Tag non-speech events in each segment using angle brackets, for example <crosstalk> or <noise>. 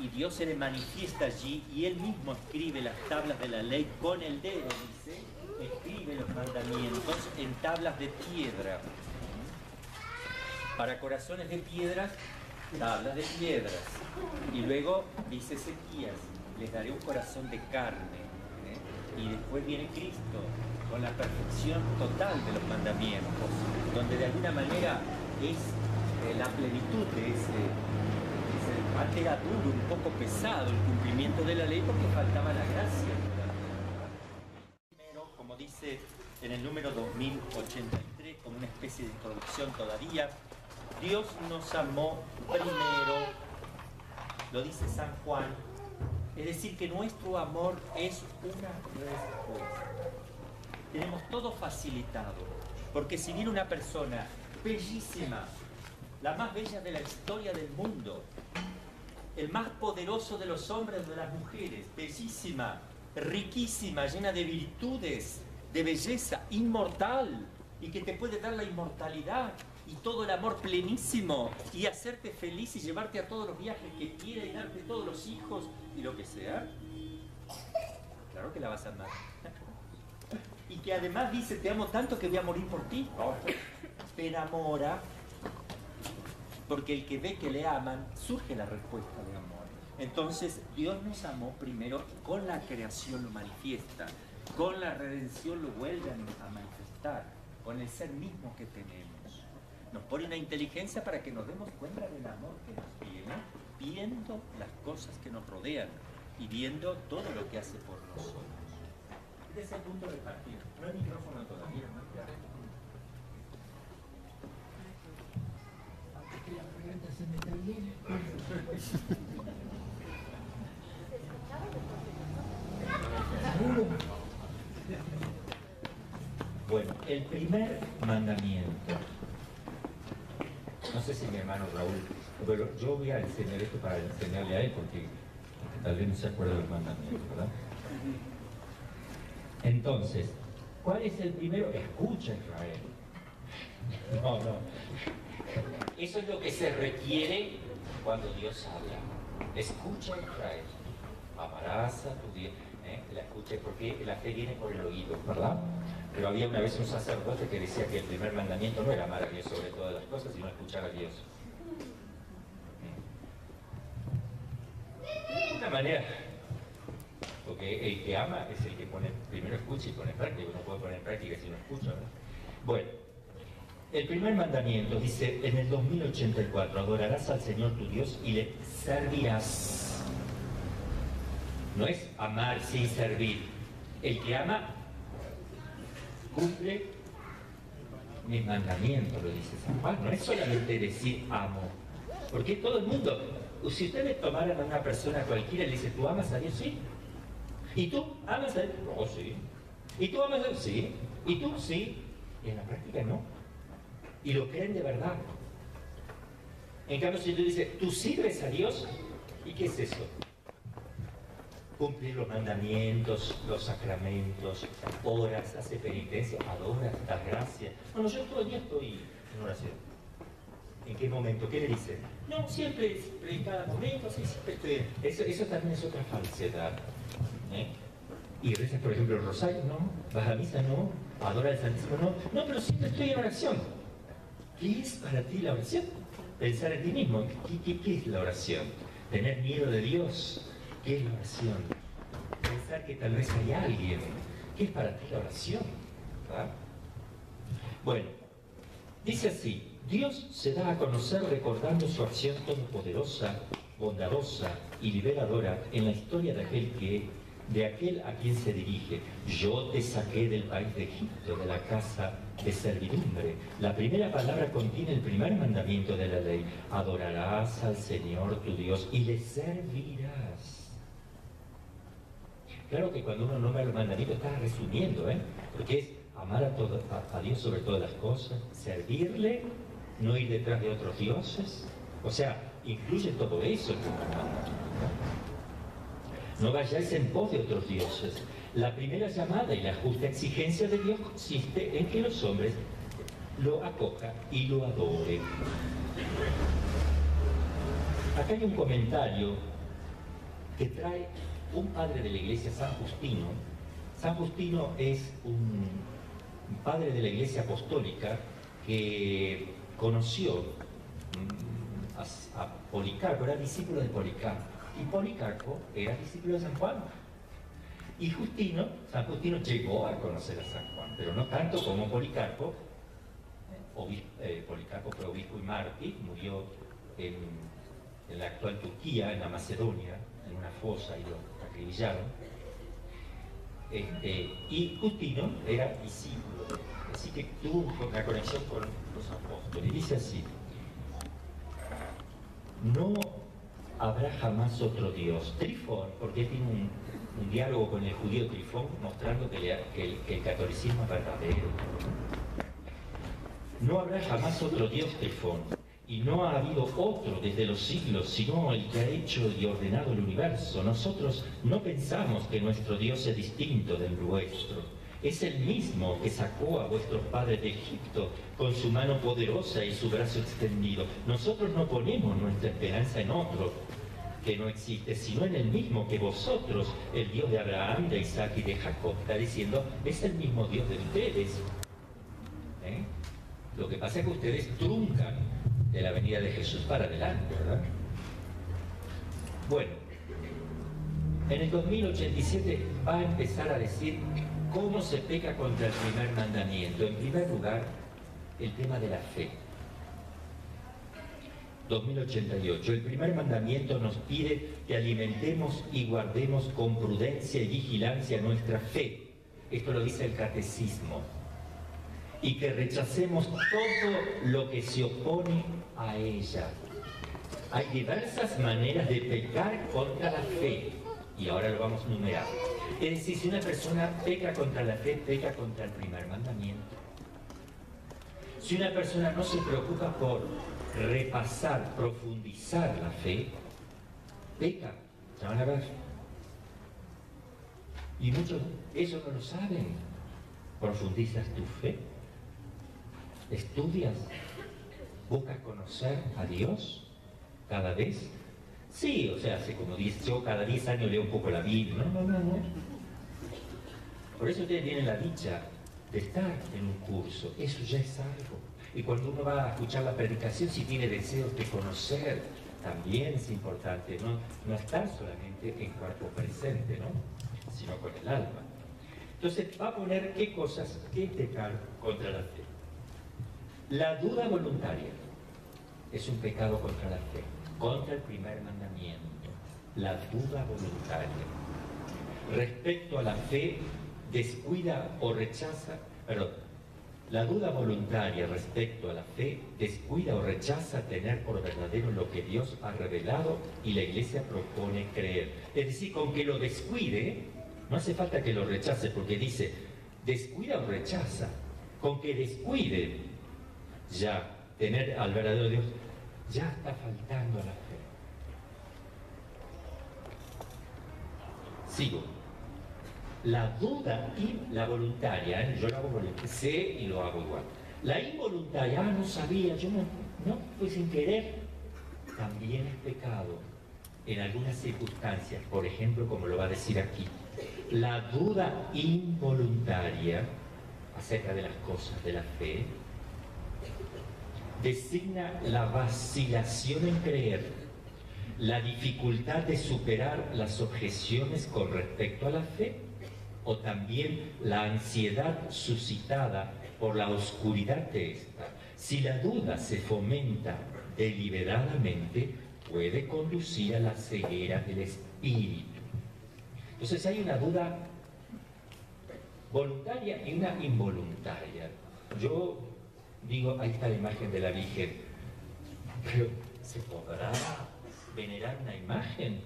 y Dios se le manifiesta allí y él mismo escribe las tablas de la ley con el dedo, dice, escribe los mandamientos en tablas de piedra. Para corazones de piedras, tablas de piedras. Y luego dice Ezequías, les daré un corazón de carne. ¿eh? Y después viene Cristo con la perfección total de los mandamientos, donde de alguna manera es eh, la plenitud de ese, antes era duro, un poco pesado el cumplimiento de la ley porque faltaba la gracia. Primero, como dice en el número 2083, como una especie de introducción todavía, Dios nos amó primero, lo dice San Juan, es decir, que nuestro amor es una respuesta. Tenemos todo facilitado, porque si viene una persona bellísima, la más bella de la historia del mundo, el más poderoso de los hombres de las mujeres, bellísima, riquísima, llena de virtudes, de belleza, inmortal, y que te puede dar la inmortalidad y todo el amor plenísimo y hacerte feliz y llevarte a todos los viajes que quiera y darte todos los hijos y lo que sea, claro que la vas a amar. Y que además dice, te amo tanto que voy a morir por ti. Te enamora porque el que ve que le aman, surge la respuesta de amor. Entonces Dios nos amó primero, con la creación lo manifiesta, con la redención lo vuelve a manifestar, con el ser mismo que tenemos. Nos pone una inteligencia para que nos demos cuenta del amor que nos tiene, viendo las cosas que nos rodean y viendo todo lo que hace por nosotros. Este es el punto de partida. No hay micrófono todavía, ¿no? Bueno, el primer mandamiento. No sé si mi hermano Raúl, pero yo voy a enseñar esto para enseñarle a él porque, tal vez no se acuerda de los mandamientos, ¿verdad? Entonces, ¿cuál es el primero? Escucha Israel. No, no. Eso es lo que se requiere cuando Dios habla. Escucha Israel. Amarás a tu Dios. ¿eh? La escucha porque la fe viene por el oído, ¿verdad? Pero había una vez un sacerdote que decía que el primer mandamiento no era amar a Dios sobre todas las cosas, sino escuchar a Dios. De una manera, porque el que ama es el que pone, primero escucha y pone en práctica, no puede poner en práctica si no escucha, ¿verdad? Bueno, el primer mandamiento dice en el 2084, adorarás al Señor tu Dios y le servirás. No es amar sin servir. El que ama cumple mis mandamientos, lo dice San Juan. No es solamente decir amo. Porque todo el mundo, si ustedes tomaran a una persona cualquiera y le dice, ¿tú amas a Dios? Sí. ¿Y tú amas a Dios? No, sí. ¿Y tú amas a Dios? Sí. ¿Y tú? Sí. Y en la práctica no y lo creen de verdad. En cambio, si tú dices, tú sirves a Dios, ¿y qué es eso? Cumplir los mandamientos, los sacramentos, oras, hace penitencia, adoras, das gracias. Bueno, yo todo el día estoy en oración. ¿En qué momento? ¿Qué le dice? No, siempre, en cada momento, sí, siempre estoy. Eso, eso también es otra falsedad. ¿eh? Y rezas, por ejemplo, el rosario, ¿no? Vas a misa, ¿no? Adora al Santísimo, ¿no? No, pero siempre estoy en oración. ¿Qué es para ti la oración? Pensar en ti mismo. ¿Qué, es la oración? Tener miedo de Dios. ¿Qué es la oración? Pensar que tal vez hay alguien. ¿Qué es para ti la oración? ¿Ah? Bueno, dice así, Dios se da a conocer recordando su acción todopoderosa, bondadosa y liberadora en la historia de aquel que de aquel a quien se dirige. Yo te saqué del país de Egipto, de la casa de servidumbre. La primera palabra contiene el primer mandamiento de la ley. Adorarás al Señor tu Dios y le servirás. Claro que cuando uno nombra el mandamiento está resumiendo, ¿eh? porque es amar a, Dios sobre todas las cosas, servirle, no ir detrás de otros dioses. O sea, incluye todo eso no vayáis en pos de otros dioses. La primera llamada y la justa exigencia de Dios consiste en que los hombres lo acojan y lo adoren. Acá hay un comentario que trae un padre de la iglesia, San Justino. San Justino es un padre de la iglesia apostólica que conoció mm, a, Policarpo, era discípulo de Policarpo, y Policarpo era discípulo de San Juan. Y Justino, San Justino llegó a conocer a San Juan, pero no tanto como Policarpo. Eh, Policarpo fue obispo y mártir, murió en, en la actual Turquía, en la Macedonia, en una fosa y lo acribillaron. Este, y Justino era discípulo, así que tuvo una conexión con los apóstoles. Y dice así, no habrá jamás otro Dios. Trifón, porque tiene un, diálogo con el judío Trifón mostrando que, el, catolicismo es verdadero. No habrá jamás otro Dios Trifón y no ha habido otro desde los siglos, sino el que ha hecho y ordenado el universo. Nosotros no pensamos que nuestro Dios es distinto del nuestro. Es el mismo que sacó a vuestros padres de Egipto con su mano poderosa y su brazo extendido. Nosotros no ponemos nuestra esperanza en otro que no existe, sino en el mismo que vosotros, el Dios de Abraham, de Isaac y de Jacob. Está diciendo, es el mismo Dios de ustedes. ¿Eh? Lo que pasa es que ustedes truncan de la venida de Jesús para adelante, ¿verdad? Bueno, en el 2087 va a empezar a decir cómo se peca contra el primer mandamiento. En primer lugar, el tema de la fe. 2088. El primer mandamiento nos pide que alimentemos y guardemos con prudencia y vigilancia nuestra fe. Esto lo dice el catecismo y que rechacemos todo lo que se opone a ella. Hay diversas maneras de pecar contra la fe y ahora lo vamos a numerar. Es decir, si una persona peca contra la fe, peca contra el primer mandamiento. Si una persona no se preocupa por repasar, profundizar la fe, peca. Ya van a ver. Y muchos eso no lo saben. ¿Profundizas tu fe? ¿Estudias? ¿Buscas conocer a Dios cada vez? Sí, o sea, hace como 10, yo cada 10 años leo un poco la Biblia. No, no, no, no. Por eso ustedes tienen la dicha de estar en un curso. Eso ya es algo. Y cuando uno va a escuchar la predicación, si tiene deseos de conocer, también es importante, ¿no? No estar solamente en cuerpo presente, ¿no? Sino con el alma. Entonces va a poner qué cosas, qué pecar contra la fe. La duda voluntaria es un pecado contra la fe, contra el primer mandamiento. La duda voluntaria. Respecto a la fe, descuida o rechaza, perdón, la duda voluntaria respecto a la fe descuida o rechaza tener por verdadero lo que Dios ha revelado y la iglesia propone creer. Es decir, con que lo descuide, no hace falta que lo rechace porque dice, descuida o rechaza. Con que descuide ya tener al verdadero Dios, ya está faltando la fe. Sigo. La duda y la voluntaria, ¿eh? yo lo hago sé y lo hago igual. La involuntaria, ah, no sabía, yo no, no, fue sin querer, también es pecado en algunas circunstancias, por ejemplo, como lo va a decir aquí. La duda involuntaria acerca de las cosas de la fe designa la vacilación en creer, la dificultad de superar las objeciones con respecto a la fe o también la ansiedad suscitada por la oscuridad de esta. Si la duda se fomenta deliberadamente, puede conducir a la ceguera del espíritu. Entonces hay una duda voluntaria y una involuntaria. Yo digo, ahí está la imagen de la Virgen, pero ¿se podrá venerar una imagen?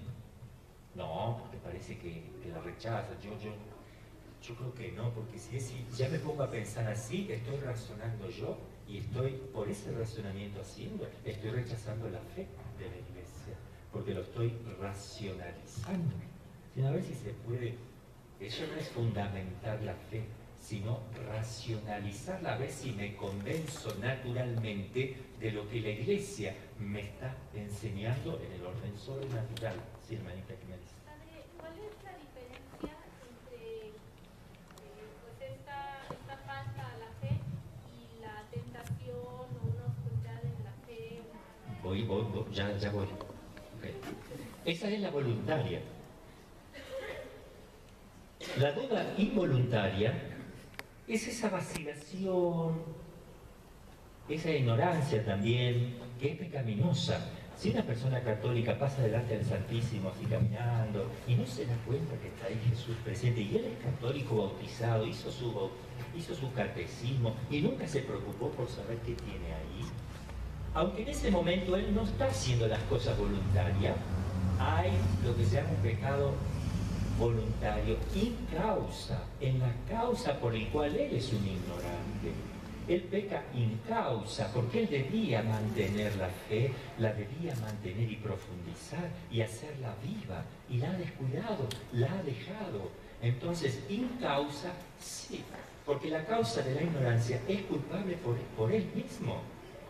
No, porque parece que, la rechaza. Yo, yo, yo creo que no, porque si, si ya me pongo a pensar así, estoy razonando yo y estoy, por ese razonamiento haciendo, estoy rechazando la fe de la iglesia, porque lo estoy racionalizando. a ver si se puede, eso no es fundamentar la fe, sino racionalizarla, a ver si me convenzo naturalmente de lo que la iglesia me está enseñando en el orden sobrenatural. Sí, hermanita, ¿qué me dice? Ya, voy. Esa es la voluntaria. La duda involuntaria es esa vacilación, esa ignorancia también, que es pecaminosa. Si una persona católica pasa delante del Santísimo así caminando y no se da cuenta que está ahí Jesús presente y él es católico bautizado, hizo su, hizo su catecismo y nunca se preocupó por saber qué tiene ahí, aunque en ese momento él no está haciendo las cosas voluntarias, hay lo que se llama un pecado voluntario y causa, en la causa por el cual él es un ignorante. Él peca in causa, porque él debía mantener la fe, la debía mantener y profundizar y hacerla viva, y la ha descuidado, la ha dejado. Entonces, in causa, sí, porque la causa de la ignorancia es culpable por, por él mismo.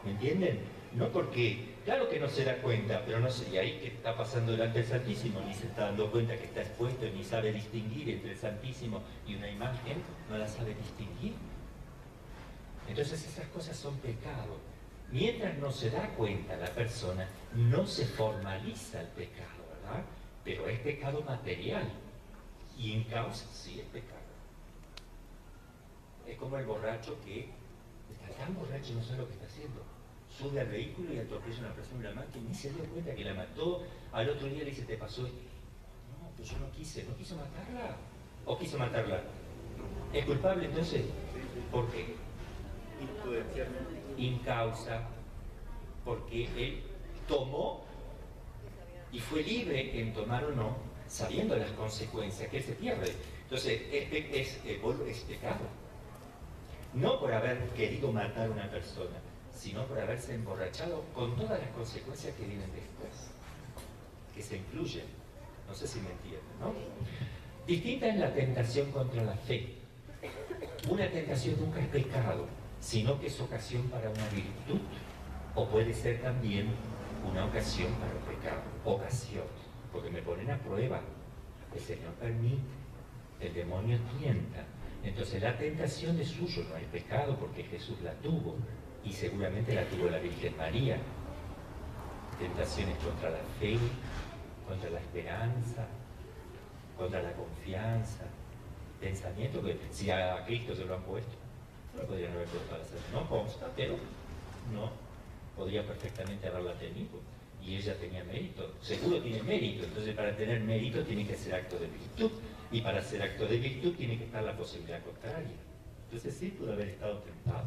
¿Me entienden? No porque, claro que no se da cuenta, pero no sé, y ahí que está pasando delante del Santísimo, ni se está dando cuenta que está expuesto, ni sabe distinguir entre el Santísimo y una imagen, no la sabe distinguir. Entonces esas cosas son pecado. Mientras no se da cuenta la persona, no se formaliza el pecado, ¿verdad? Pero es pecado material. Y en causa sí es pecado. Es como el borracho que está tan borracho y no sabe lo que está haciendo. Sube al vehículo y atropella a una persona la mano y se dio cuenta que la mató. Al otro día le dice, te pasó esto. No, pues yo no quise, no quiso matarla. ¿O quiso matarla? ¿Es culpable entonces? ¿Por qué? causa porque él tomó y fue libre en tomar o no, sabiendo las consecuencias que él se pierde. Entonces, es, es, es pecado. No por haber querido matar a una persona, sino por haberse emborrachado con todas las consecuencias que vienen después, que se incluyen. No sé si me entienden, ¿no? Distinta es la tentación contra la fe. Una tentación nunca es pecado, sino que es ocasión para una virtud, o puede ser también una ocasión para un pecado. Ocasión, porque me ponen a prueba. El Señor permite, el demonio tienta. Entonces la tentación de suyo no hay pecado porque Jesús la tuvo y seguramente la tuvo la Virgen María. Tentaciones contra la fe, contra la esperanza, contra la confianza, pensamiento que si a Cristo se lo han puesto, no podrían haber puesto hacer. No consta, pero no podría perfectamente haberla tenido. Y ella tenía mérito, seguro tiene mérito, entonces para tener mérito tiene que ser acto de virtud, y para ser acto de virtud tiene que estar la posibilidad contraria. Entonces sí pudo haber estado tentado.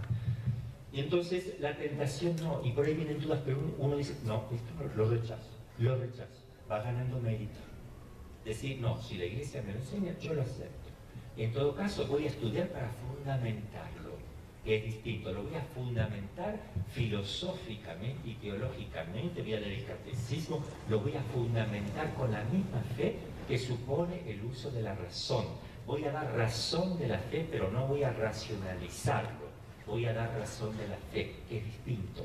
Y entonces la tentación no, y por ahí vienen dudas, pero uno dice, no, esto lo rechazo, lo rechazo, va ganando mérito. Decir, no, si la iglesia me lo enseña, yo lo acepto. En todo caso, voy a estudiar para fundamentarlo, que es distinto. Lo voy a fundamentar filosóficamente y teológicamente, voy a leer el catecismo, lo voy a fundamentar con la misma fe que supone el uso de la razón. Voy a dar razón de la fe, pero no voy a racionalizarlo. Voy a dar razón de la fe, que es distinto.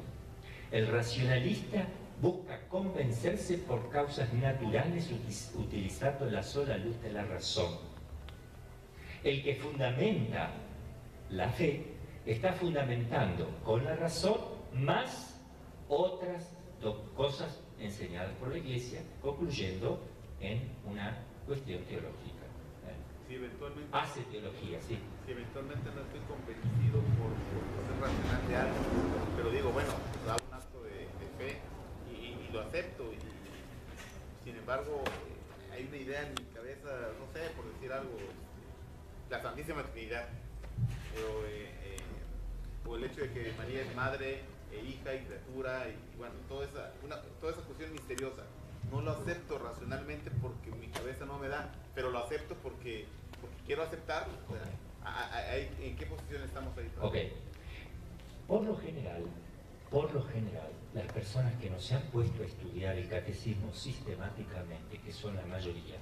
El racionalista busca convencerse por causas naturales utilizando la sola luz de la razón el que fundamenta la fe está fundamentando con la razón más otras cosas enseñadas por la Iglesia, concluyendo en una cuestión teológica. ¿Eh? Si eventualmente, Hace teología, sí. Si eventualmente no estoy convencido por, ser racional de algo, pero digo, bueno, da un acto de, fe y, lo acepto. Y, sin embargo, hay una idea en mi cabeza, no sé, por decir algo, la Santísima Trinidad, o, eh, eh, o, el hecho de que María es madre, e hija y criatura, y, bueno, toda esa, una, toda esa cuestión misteriosa. No lo acepto racionalmente porque mi cabeza no me da, pero lo acepto porque, porque quiero aceptarlo. ¿En qué posición estamos ahí? Ok. Por lo general, por lo general, las personas que no se han puesto a estudiar el catecismo sistemáticamente, que son la mayoría,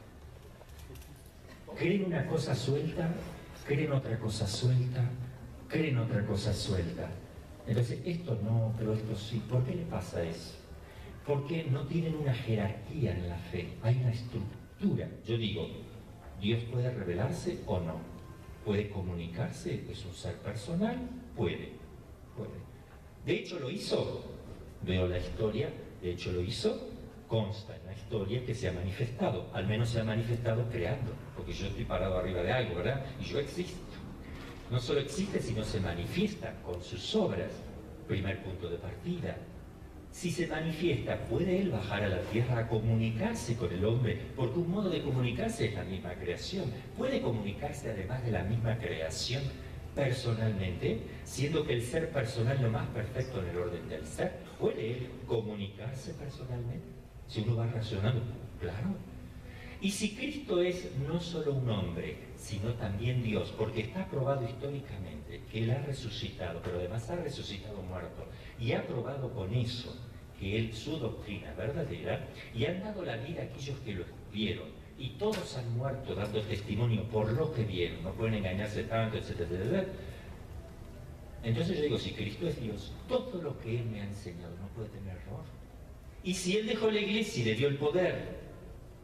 creen una cosa suelta, creen otra cosa suelta, creen otra cosa suelta. Entonces, esto no, pero esto sí. ¿Por qué le pasa eso? Porque no tienen una jerarquía en la fe, hay una estructura. Yo digo, ¿Dios puede revelarse o no? ¿Puede comunicarse? ¿Es un ser personal? Puede, puede. De hecho lo hizo, veo la historia, de hecho lo hizo, consta en la historia que se ha manifestado, al menos se ha manifestado creando, porque yo estoy parado arriba de algo, ¿verdad? Y yo existo. No solo existe, sino se manifiesta con sus obras, primer punto de partida. Si se manifiesta, ¿puede él bajar a la tierra a comunicarse con el hombre? Porque un modo de comunicarse es la misma creación. ¿Puede comunicarse además de la misma creación personalmente, siendo que el ser personal es lo más perfecto en el orden del ser? ¿Puede él comunicarse personalmente? Si uno va razonando, claro. Y si Cristo es no solo un hombre, sino también Dios, porque está probado históricamente que Él ha resucitado, pero además ha resucitado muerto, y ha probado con eso que Él, su doctrina verdadera, y han dado la vida a aquellos que lo vieron, y todos han muerto dando testimonio por lo que vieron, no pueden engañarse tanto, etcétera, etcétera. Entonces yo digo, si Cristo es Dios, todo lo que Él me ha enseñado no puede tener error. Y si Él dejó la iglesia y le dio el poder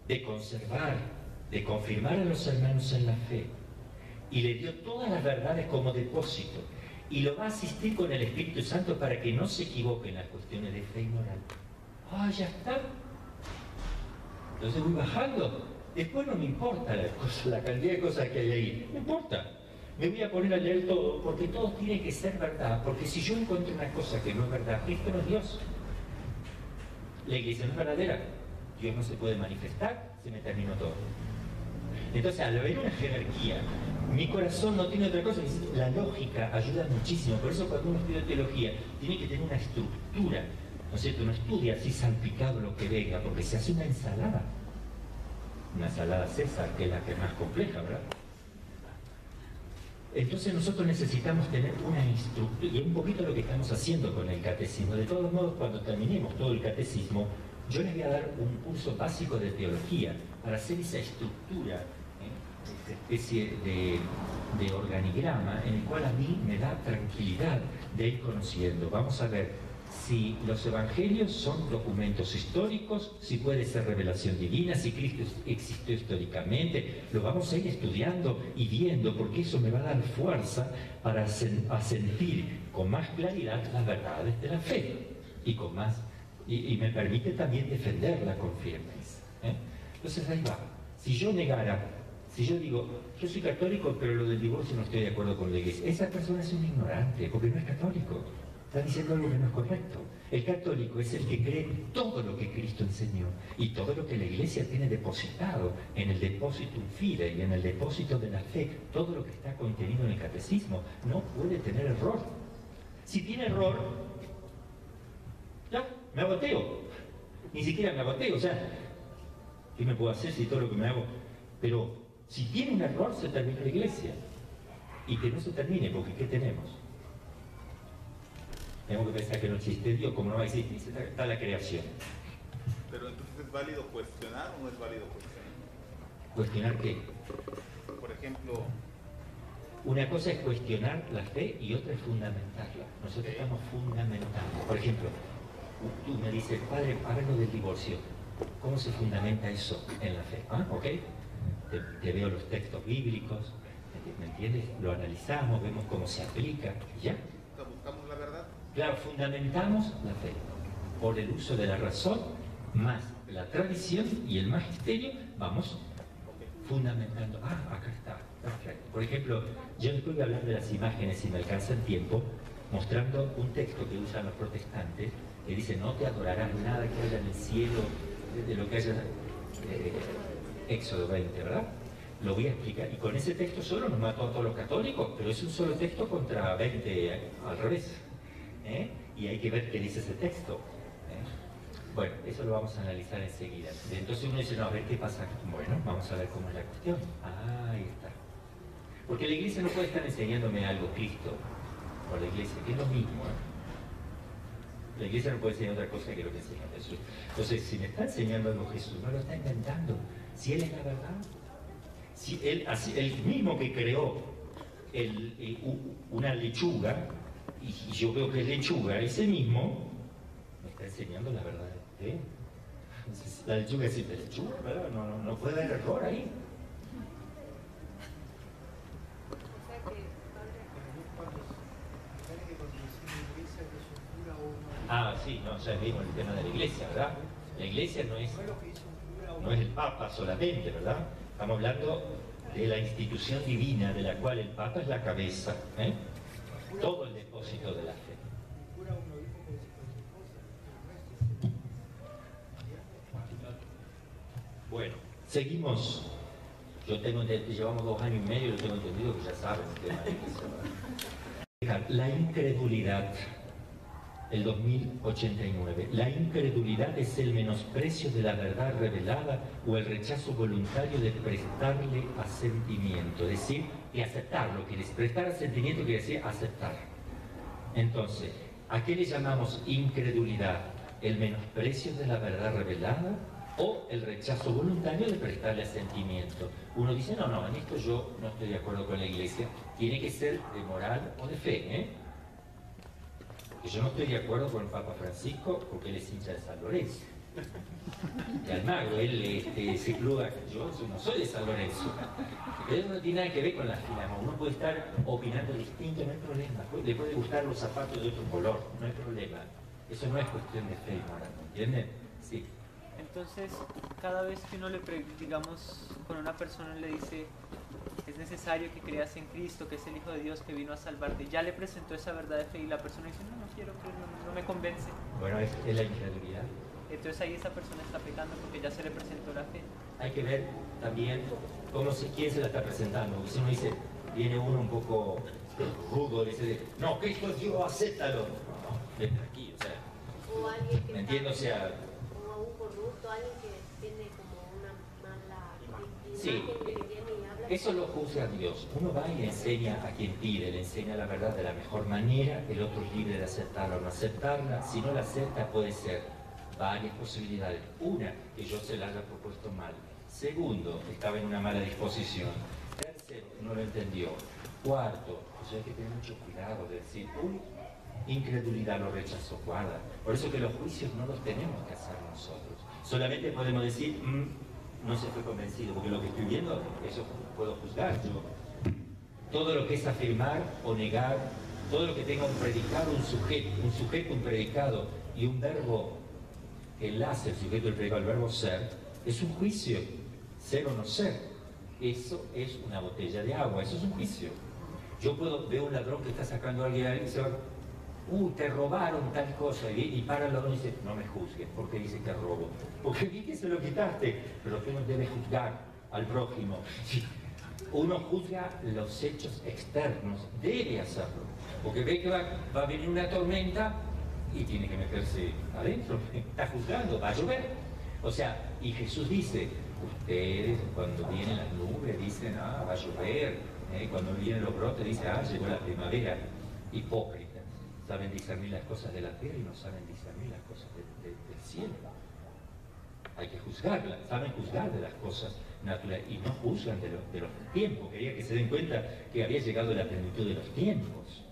de conservar, de confirmar a los hermanos en la fe, y le dio todas las verdades como depósito, y lo va a asistir con el Espíritu Santo para que no se equivoque en las cuestiones de fe y moral. Ah, ya está. Entonces voy bajando. Después no me importa la, cosa, la cantidad de cosas que hay ahí. No importa. Me voy a poner a leer todo, porque todo tiene que ser verdad. Porque si yo encuentro una cosa que no es verdad, Cristo no es Dios. La iglesia no es verdadera. Dios no se puede manifestar, se me terminó todo. Entonces, al ver una jerarquía, mi corazón no tiene otra cosa. La lógica ayuda muchísimo. Por eso cuando uno estudia teología, tiene que tener una estructura. ¿No es cierto? No estudia así salpicado lo que venga, porque se hace una ensalada. Una ensalada César, que es la que es más compleja, ¿verdad? Entonces nosotros necesitamos tener una estructura, y es un poquito lo que estamos haciendo con el catecismo. De todos modos, cuando terminemos todo el catecismo, yo les voy a dar un curso básico de teología para hacer esa estructura, especie de, de organigrama en el cual a mí me da tranquilidad de ir conociendo. Vamos a ver si los evangelios son documentos históricos, si puede ser revelación divina, si Cristo existió históricamente, lo vamos a ir estudiando y viendo porque eso me va a dar fuerza para a sentir con más claridad las verdades de la fe y con más y, me permite también defenderla con firmeza. ¿eh? Entonces ahí va. Si yo negara, si yo digo, yo soy católico, pero lo del divorcio no estoy de acuerdo con la iglesia, esa persona es un ignorante, porque no es católico. Está diciendo algo que no es correcto. El católico es el que cree todo lo que Cristo enseñó y todo lo que la iglesia tiene depositado en el depósito fide y en el depósito de la fe, todo lo que está contenido en el catecismo, no puede tener error. Si tiene error, ya, me agoteo. Ni siquiera me agoteo, o sea, ¿qué me puedo hacer si todo lo que me hago? Pero si tiene un error, se termina la iglesia. Y que no se termine, porque ¿qué tenemos? Tenemos que pensar que no existe Dios, como no va a existir, está la creación. Pero entonces es válido cuestionar o no es válido cuestionar? ¿Cuestionar qué? Por ejemplo... Una cosa es cuestionar la fe y otra es fundamentarla. Nosotros estamos fundamentando. Por ejemplo, tú me dices, padre, hábalo del divorcio. ¿Cómo se fundamenta eso en la fe? ¿Ah? ¿Ok? Te, veo los textos bíblicos, ¿me entiendes? Lo analizamos, vemos cómo se aplica, ¿ya? ¿Buscamos la verdad? Claro, fundamentamos la fe por el uso de la razón, más la tradición y el magisterio, vamos fundamentando. Ah, acá está, perfecto. Por ejemplo, yo después voy a hablar de las imágenes, si me alcanza el tiempo, mostrando un texto que usan los protestantes, que dice, no te adorarás nada que haya en el cielo, de lo que haya eh, Éxodo 20, ¿verdad? Lo voy a explicar. Y con ese texto solo nos mató a todos los católicos, pero es un solo texto contra 20 al revés. ¿eh? Y hay que ver qué dice ese texto. ¿eh? Bueno, eso lo vamos a analizar enseguida. Entonces uno dice, no, a ver qué pasa. Bueno, vamos a ver cómo es la cuestión. Ah, ahí está. Porque la iglesia no puede estar enseñándome algo, Cristo, o la iglesia, que es lo mismo. La iglesia no puede enseñar otra cosa que lo que enseña Jesús. Entonces, si me está enseñando algo Jesús, no lo está inventando. Si Él es la verdad, si Él, el mismo que creó una lechuga, y yo veo que es lechuga, ese mismo me está enseñando la verdad. La lechuga es lechuga, ¿verdad? No, puede haber error ahí. Ah, sí, no, ya vimos el tema de la iglesia, ¿verdad? La iglesia no es, no es el Papa solamente, ¿verdad? Estamos hablando de la institución divina de la cual el Papa es la cabeza, ¿eh? todo el depósito de la fe. Bueno, seguimos. Yo tengo llevamos dos años y medio, yo tengo entendido que ya saben el tema. La incredulidad el 2089. La incredulidad es el menosprecio de la verdad revelada o el rechazo voluntario de prestarle asentimiento. Es decir, y aceptarlo, quiere decir, prestar asentimiento quiere decir aceptar. Entonces, ¿a qué le llamamos incredulidad? ¿El menosprecio de la verdad revelada o el rechazo voluntario de prestarle asentimiento? Uno dice, no, no, en esto yo no estoy de acuerdo con la iglesia. Tiene que ser de moral o de fe, ¿eh? Yo no estoy de acuerdo con el Papa Francisco porque él es hincha de San Lorenzo. Y Almagro, él este, se cluba, yo no soy de San Lorenzo. Pero eso no tiene nada que ver con la filama. Uno puede estar opinando distinto, no hay problema. Le puede gustar los zapatos de otro color, no hay problema. Eso no es cuestión de fe moral, ¿entienden? Sí. Entonces, cada vez que uno le, digamos, con una persona le dice, es necesario que creas en Cristo, que es el Hijo de Dios que vino a salvarte, ya le presentó esa verdad de fe y la persona dice, no, no quiero creer, no, no me convence. Bueno, es, es la incredulidad. Entonces ahí esa persona está pecando porque ya se le presentó la fe. Hay que ver también cómo se, quién se la está presentando. Porque si uno dice, viene uno un poco rudo, dice, no, Cristo es Dios, acéptalo. No, no, aquí, o sea, O alguien que ¿me está- entiendo? O sea, o un corrupto, alguien que tiene como una mala Sí. Eso lo juzga Dios. Uno va y le enseña a quien pide, le enseña la verdad de la mejor manera, el otro es libre de aceptarla o no aceptarla. Si no la acepta, puede ser varias posibilidades. Una, que yo se la haya propuesto mal. Segundo, estaba en una mala disposición. Tercero, no lo entendió. Cuarto, pues hay que tener mucho cuidado de decir, uy, incredulidad lo rechazó, guarda. Por eso que los juicios no los tenemos que hacer nosotros. Solamente podemos decir, "Mm, no se fue convencido, porque lo que estoy viendo, eso puedo juzgar yo. Todo lo que es afirmar o negar, todo lo que tenga un predicado, un sujeto, un sujeto, un predicado y un verbo que enlace el sujeto, el predicado, el verbo ser, es un juicio, ser o no ser. Eso es una botella de agua, eso es un juicio. Yo puedo ver un ladrón que está sacando a alguien y se uy, te robaron tal cosa, y, y para el ladrón y dice, no me juzgues, porque dice que robo. Porque vi que se lo quitaste, pero tú no debes juzgar al prójimo. <laughs> Uno juzga los hechos externos, debe hacerlo, porque ve que va, a venir una tormenta y tiene que meterse adentro, <laughs> está juzgando, va a llover. O sea, y Jesús dice, ustedes cuando vienen las nubes dicen, ah, va a llover, ¿eh? cuando vienen los brotes dicen, ah, llegó la primavera, hipócritas, saben discernir las cosas de la tierra y no saben discernir las cosas de- de- del cielo. Hay que juzgarlas, saben juzgar de las cosas naturales y no juzgan de, los- de los tiempos. Quería que se den cuenta que había llegado la plenitud de los tiempos.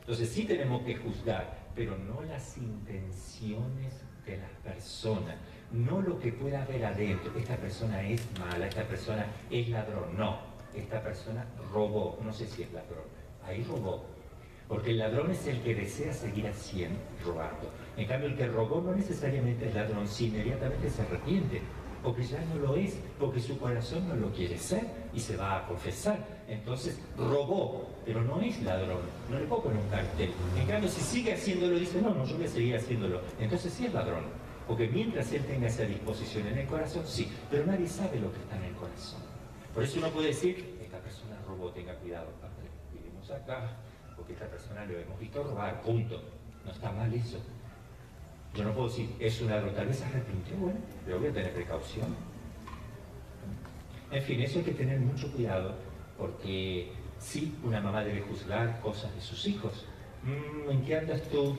Entonces sí tenemos que juzgar, pero no las intenciones de las personas, no lo que pueda haber adentro. Esta persona es mala, esta persona es ladrón. No, esta persona robó, no sé si es ladrón, ahí robó. Porque el ladrón es el que desea seguir haciendo, robando. En cambio, el que robó no necesariamente es ladrón, si inmediatamente se arrepiente, porque ya no lo es, porque su corazón no lo quiere ser y se va a confesar. Entonces, robó, pero no es ladrón, no le puedo poner un cartel. En cambio, si sigue haciéndolo, dice, no, no, yo voy a seguir haciéndolo. Entonces sí es ladrón, porque mientras él tenga esa disposición en el corazón, sí, pero nadie sabe lo que está en el corazón. Por eso uno puede decir, esta persona robó, tenga cuidado, padre, vivimos acá, porque esta persona lo hemos visto robar, punto. No está mal eso. Yo no puedo decir, es un ladrón, tal vez se arrepintió, bueno, pero voy a tener precaución. En fin, eso hay que tener mucho cuidado, porque sí, una mamá debe juzgar cosas de sus hijos. Mm, ¿En qué andas tú?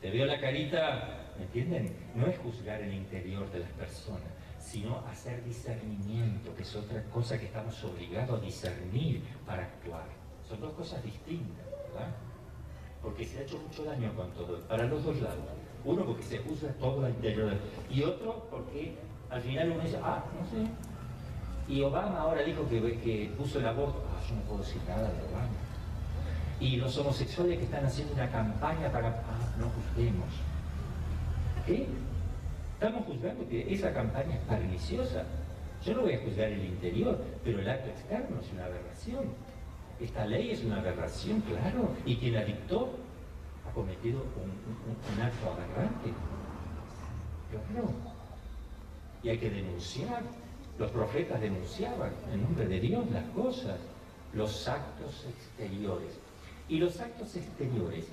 Te veo la carita, ¿me entienden? No es juzgar el interior de las personas, sino hacer discernimiento, que es otra cosa que estamos obligados a discernir para actuar. Son dos cosas distintas, ¿verdad? Porque se ha hecho mucho daño con todo, para los dos lados. Uno porque se juzga todo al interior. Y otro porque al final uno dice, ah, no sé. Y Obama ahora dijo que, que puso el aborto. Ah, yo no puedo decir nada de Obama. Y los homosexuales que están haciendo una campaña para... Ah, no juzguemos. ¿Qué? Estamos juzgando que esa campaña es perniciosa. Yo no voy a juzgar el interior, pero el acto externo es una aberración. Esta ley es una aberración, claro, y quien la dictó ha cometido un, un acto aberrante. Claro. Y hay que denunciar. Los profetas denunciaban en nombre de Dios las cosas, los actos exteriores. Y los actos exteriores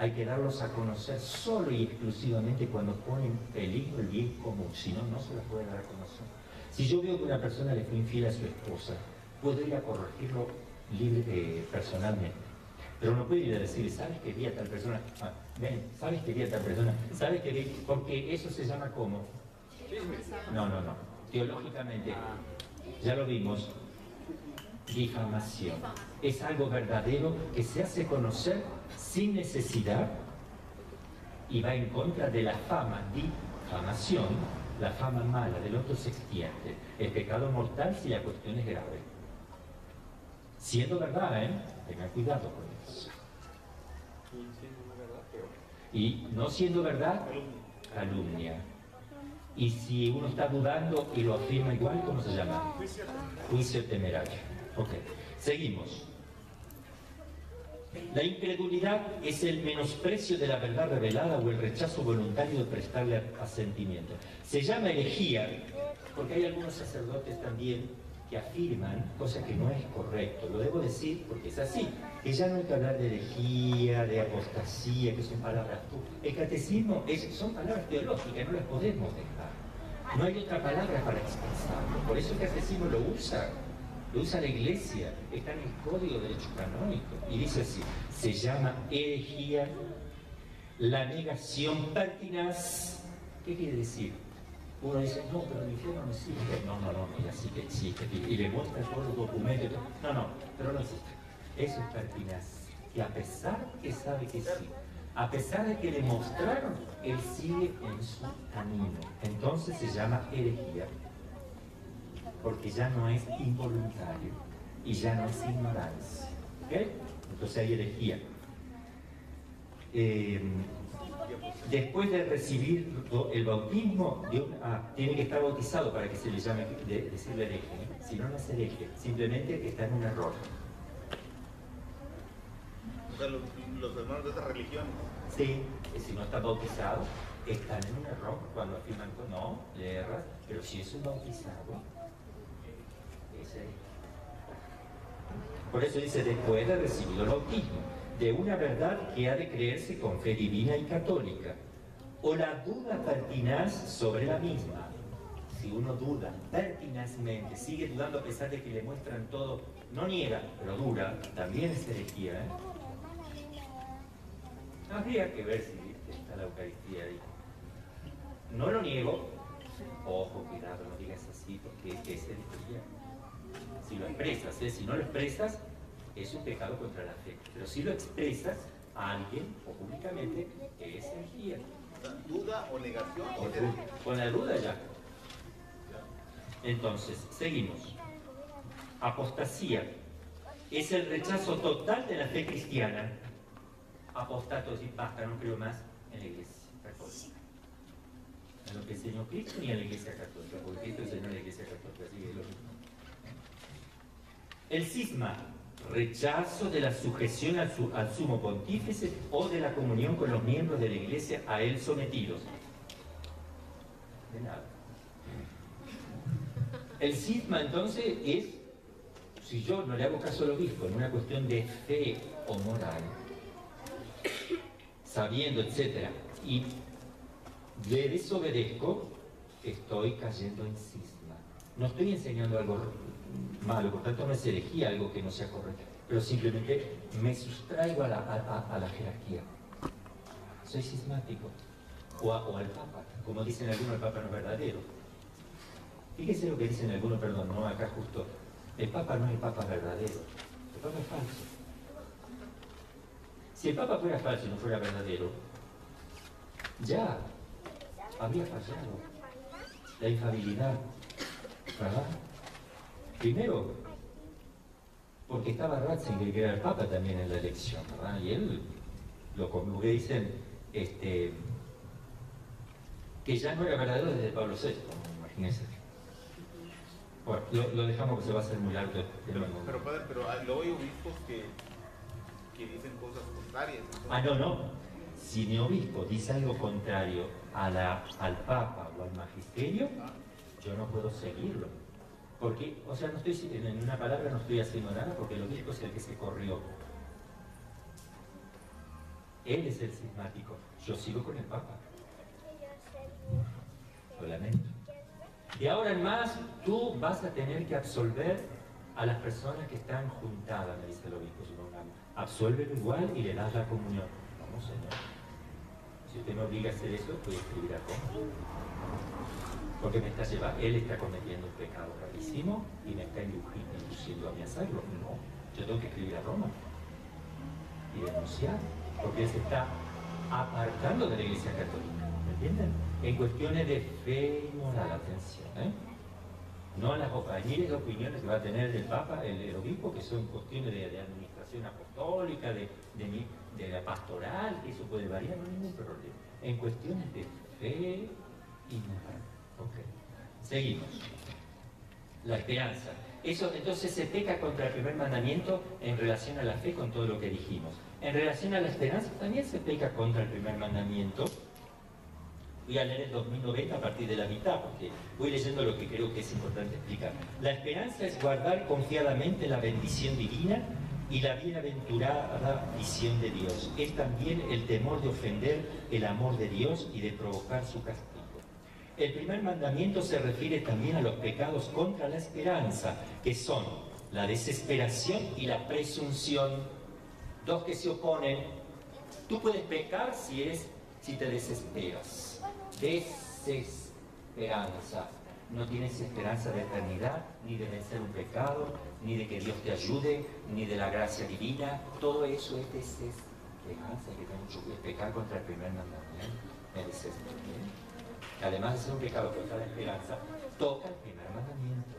hay que darlos a conocer solo y exclusivamente cuando ponen peligro el bien común, si no, no se los puede dar a conocer. Si yo veo que una persona le fue infiel a su esposa, puedo ir a corregirlo libre eh, personalmente. Pero no puedo ir a decirle, ¿sabes que vi tal persona? Ah, ven, ¿sabes que vi a tal persona? ¿Sabes que vi? Porque eso se llama como. No, no, no. Teológicamente, ya lo vimos, difamación. Es algo verdadero que se hace conocer sin necesidad y va en contra de la fama, difamación, la fama mala del otro se extiende. El pecado mortal si la cuestión es grave. Siendo verdad, ¿eh? Tengan cuidado con eso. Y no siendo verdad, calumnia. Y si uno está dudando y lo afirma igual, ¿cómo se llama? Juicio temerario. Ok, seguimos. La incredulidad es el menosprecio de la verdad revelada o el rechazo voluntario de prestarle asentimiento. Se llama herejía porque hay algunos sacerdotes también que afirman cosa que no es correcto. Lo debo decir porque es así. Que ya no hay que hablar de herejía, de apostasía, que son palabras. El catecismo son palabras teológicas, no las podemos dejar. No hay otra palabra para expresarlo. Por eso el catecismo lo usa lo usa la iglesia, está en el código de derecho canónico, y dice así, se llama herejía la negación pertinaz. ¿Qué quiere decir? Uno dice, no, pero infierno no existe. No, no, no, ya sí que existe. Y, le muestra todos los documentos. No, no, pero no existe. Eso es pertinaz. Y a pesar que sabe que sí, a pesar de que le mostraron, él sigue en su camino. Entonces se llama herejía porque ya no es involuntario y ya no es ignorancia. Entonces hay herejía. Eh, después de recibir el bautismo, ah, tiene que estar bautizado para que se le llame de, decirle hereje. ¿eh? Si no, no es hereje, simplemente está en un error. O sea, los, hermanos de otras religiones. Sí, si no está bautizado, están en un error cuando afirman que no, le erras, pero si es un bautizado, por eso dice, después de recibido el bautismo, de una verdad que ha de creerse con fe divina y católica, o la duda pertinaz sobre la misma. Si uno duda pertinazmente, sigue dudando a pesar de que le muestran todo, no niega, pero dura, también es herejía. ¿eh? Habría que ver si está la Eucaristía ahí. No lo niego, ojo, cuidado, no digas así, porque es herejía si lo expresas, ¿eh? si no lo expresas, es un pecado contra la fe. Pero si lo expresas a alguien o públicamente, es herejía. ¿Duda o negación? con la duda ya. Entonces, seguimos. Apostasía es el rechazo total de la fe cristiana. Apostato, y basta, no creo más en la iglesia católica. En lo que enseñó Cristo ni en la iglesia católica, porque Cristo enseñó en la iglesia católica, así que lo mismo. El cisma, rechazo de la sujeción al, sumo pontífice o de la comunión con los miembros de la iglesia a él sometidos. De nada. El cisma entonces es, si yo no le hago caso al obispo en una cuestión de fe o moral, sabiendo, etc., y le desobedezco, estoy cayendo en cisma. No estoy enseñando algo malo, por tanto no es herejía algo que no sea correcto, pero simplemente me sustraigo a la, jerarquía. Soy sismático. O, al Papa, como dicen algunos, el Papa no es verdadero. Fíjese lo que dicen algunos, perdón, no acá justo. El Papa no es el Papa verdadero, el Papa es falso. Si el Papa fuera falso y no fuera verdadero, ya había fallado. La infabilidad, ¿verdad? Primero, porque estaba Ratzinger, que era el Papa también en la elección, ¿verdad? Y él, lo que dicen, este, que ya no era verdadero desde Pablo VI, imagínense. Bueno, lo, lo dejamos que se va a hacer muy largo. Pero, pero, padre, pero ah, luego hay obispos que, que dicen cosas contrarias. entonces- Ah, no, no. Si mi obispo dice algo contrario a la, al Papa o al Magisterio, yo no puedo seguirlo. Porque, o sea, no estoy, en una palabra no estoy haciendo nada porque el obispo es el que se corrió. Él es el cismático. Yo sigo con el Papa. Lo lamento. De ahora en más, tú vas a tener que absolver a las personas que están juntadas, me dice el obispo. supongamos. Igual y le das la comunión. No, señor. Si usted me obliga a hacer eso, voy a escribir a Roma. Porque me está llevando, él está cometiendo un pecado gravísimo y me está indu- induciendo a mí hacerlo. No, yo tengo que escribir a Roma y denunciar, porque él se está apartando de la Iglesia Católica, ¿me entienden? En cuestiones de fe y moral, atención, ¿eh? No las opiniones de opiniones que va a tener el Papa, el, obispo, que son cuestiones de, administración apostólica, de, de, la pastoral, eso puede variar, no hay ningún problema. En cuestiones de fe y moral. Ok. Seguimos. La esperanza. Eso entonces se peca contra el primer mandamiento en relación a la fe con todo lo que dijimos. En relación a la esperanza también se peca contra el primer mandamiento. Voy a leer el 2090 a partir de la mitad, porque voy leyendo lo que creo que es importante explicar. La esperanza es guardar confiadamente la bendición divina y la bienaventurada visión de Dios. Es también el temor de ofender el amor de Dios y de provocar su castigo. El primer mandamiento se refiere también a los pecados contra la esperanza, que son la desesperación y la presunción, dos que se oponen. Tú puedes pecar si eres, si te desesperas. Desesperanza. No tienes esperanza de eternidad, ni de vencer un pecado, ni de que Dios te ayude, ni de la gracia divina. Todo eso es desesperanza, que tengo mucho que pecar contra el primer mandamiento. Además de ser un pecado contra la esperanza, toca el primer mandamiento.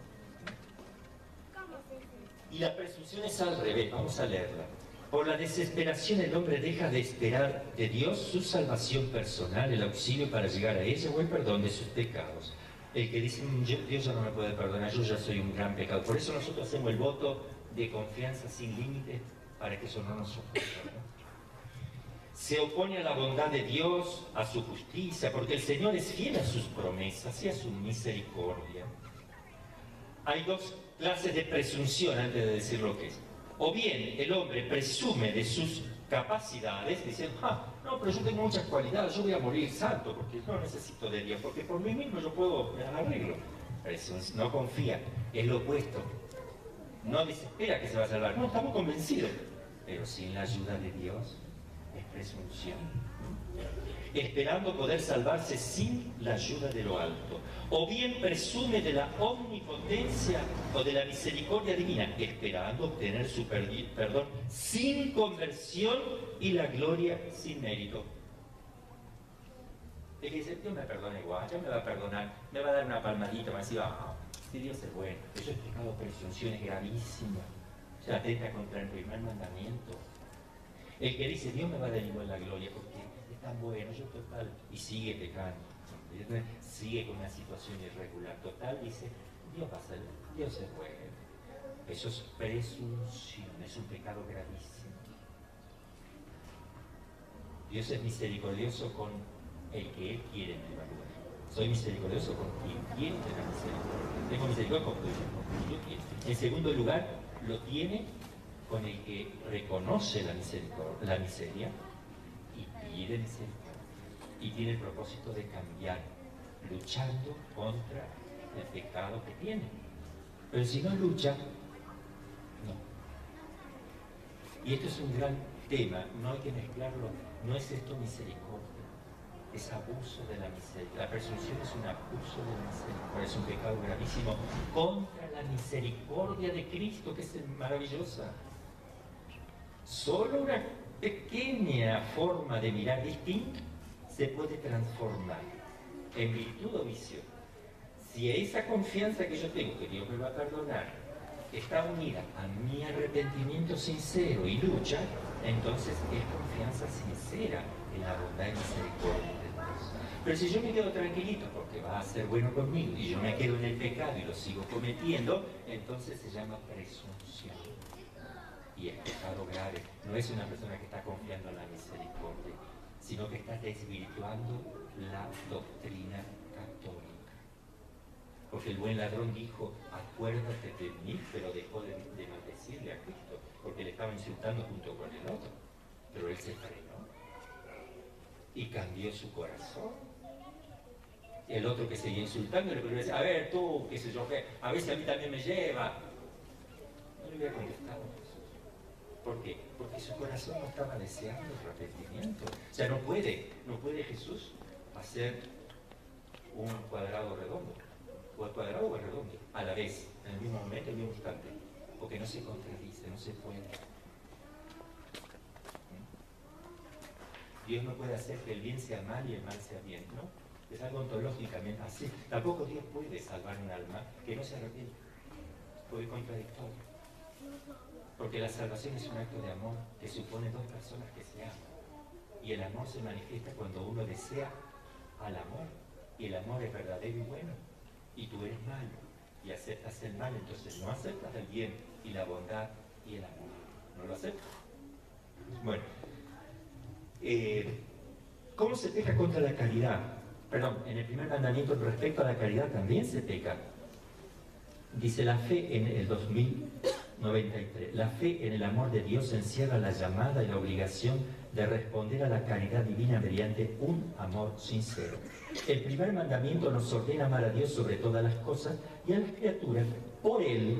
Y la presunción es al revés, vamos a leerla. Por la desesperación el hombre deja de esperar de Dios su salvación personal, el auxilio para llegar a ella o el perdón de sus pecados. El que dice, "Mm, Dios ya no me puede perdonar, yo ya soy un gran pecado. Por eso nosotros hacemos el voto de confianza sin límites para que eso no nos ocurra. Se opone a la bondad de Dios, a su justicia, porque el Señor es fiel a sus promesas y a su misericordia. Hay dos clases de presunción antes de decir lo que es. O bien el hombre presume de sus capacidades, diciendo, ah, no, pero yo tengo muchas cualidades, yo voy a morir santo porque no necesito de Dios, porque por mí mismo yo puedo me arreglo. No confía, es lo opuesto. No desespera que se va a salvar, no, estamos convencidos, pero sin la ayuda de Dios presunción. Esperando poder salvarse sin la ayuda de lo alto. O bien presume de la omnipotencia o de la misericordia divina, esperando obtener su perdón sin conversión y la gloria sin mérito. El que dice, Dios me perdona igual, ya me va a perdonar, me va a dar una palmadita, me va a decir, ah, si Dios es bueno. Eso es pecado presunción, es. Se atenta contra el primer mandamiento. El que dice, Dios me va a dar igual la gloria porque es tan bueno, yo total, y sigue pecando. Sigue con una situación irregular. Total, dice, Dios va a ser, Dios es bueno. Eso es presunción, es un pecado gravísimo. Dios es misericordioso con el que Él quiere en. Soy misericordioso con quien quiere tener misericordia. Tengo misericordia con quien yo quiero. En segundo lugar, lo tiene con el que reconoce la, la miseria y pide misericordia. Y tiene el propósito de cambiar, luchando contra el pecado que tiene. Pero si no lucha, no. Y esto es un gran tema, no hay que mezclarlo, no es esto misericordia, es abuso de la misericordia. La presunción es un abuso de la misericordia, es un pecado gravísimo contra la misericordia de Cristo, que es maravillosa. Solo una pequeña forma de mirar distinta se puede transformar en virtud o vicio. Si esa confianza que yo tengo, que Dios me va a perdonar, está unida a mi arrepentimiento sincero y lucha, entonces es confianza sincera en la bondad y misericordia de Dios. Pero si yo me quedo tranquilito porque va a ser bueno conmigo y yo me quedo en el pecado y lo sigo cometiendo, entonces se llama presunción. Y es pecado grave. No es una persona que está confiando en la misericordia, sino que está desvirtuando la doctrina católica. Porque el buen ladrón dijo, acuérdate de mí, pero dejó de, de maldecirle a Cristo, porque le estaba insultando junto con el otro. Pero él se frenó y cambió su corazón. El otro que seguía insultando le decía, a ver tú, qué sé yo qué, a ver si a mí también me lleva. No le hubiera contestado. ¿Por qué? Porque su corazón no estaba deseando el arrepentimiento. O sea, no puede, no puede Jesús hacer un cuadrado redondo. O el cuadrado o el redondo, a la vez, en el mismo momento, en el mismo instante. Porque no se contradice, no se puede. Dios no puede hacer que el bien sea mal y el mal sea bien, ¿no? Es algo ontológicamente así. Tampoco Dios puede salvar un alma que no se arrepiente. Es contradictorio. Porque la salvación es un acto de amor que supone dos personas que se aman. Y el amor se manifiesta cuando uno desea al amor. Y el amor es verdadero y bueno. Y tú eres malo. Y aceptas el mal. Entonces no aceptas el bien y la bondad y el amor. No lo aceptas. Bueno. Eh, ¿Cómo se peca contra la caridad? Perdón, en el primer mandamiento respecto a la caridad también se peca. Dice la fe en el 2093. La fe en el amor de Dios encierra la llamada y la obligación de responder a la caridad divina mediante un amor sincero. El primer mandamiento nos ordena amar a Dios sobre todas las cosas y a las criaturas por Él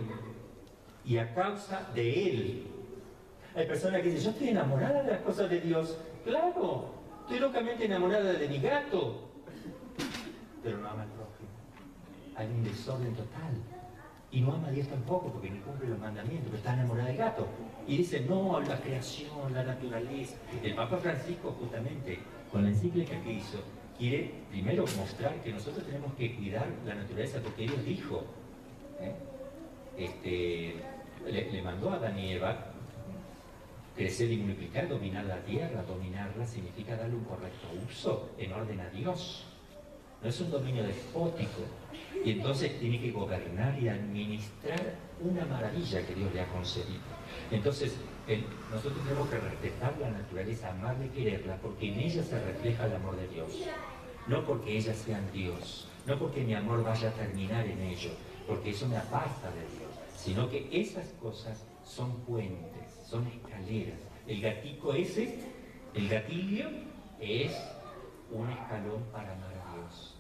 y a causa de Él. Hay personas que dicen, yo estoy enamorada de las cosas de Dios. Claro, estoy locamente enamorada de mi gato. Pero no ama al prójimo. Hay un desorden total. Y no ama a Dios tampoco, porque ni cumple los mandamientos, pero está enamorada del gato. Y dice, no, la creación, la naturaleza. El Papa Francisco, justamente, con la encíclica que hizo, quiere primero mostrar que nosotros tenemos que cuidar la naturaleza, porque Dios dijo, ¿eh? este, le, le mandó a Adán y Eva crecer y multiplicar, dominar la tierra, dominarla significa darle un correcto uso en orden a Dios. No es un dominio despótico. Y entonces tiene que gobernar y administrar una maravilla que Dios le ha concedido. Entonces, nosotros tenemos que respetar la naturaleza, amarla y quererla, porque en ella se refleja el amor de Dios. No porque ellas sean Dios, no porque mi amor vaya a terminar en ello, porque eso me aparta de Dios, sino que esas cosas son puentes, son escaleras. El gatico ese, el gatillo, es un escalón para amar a Dios.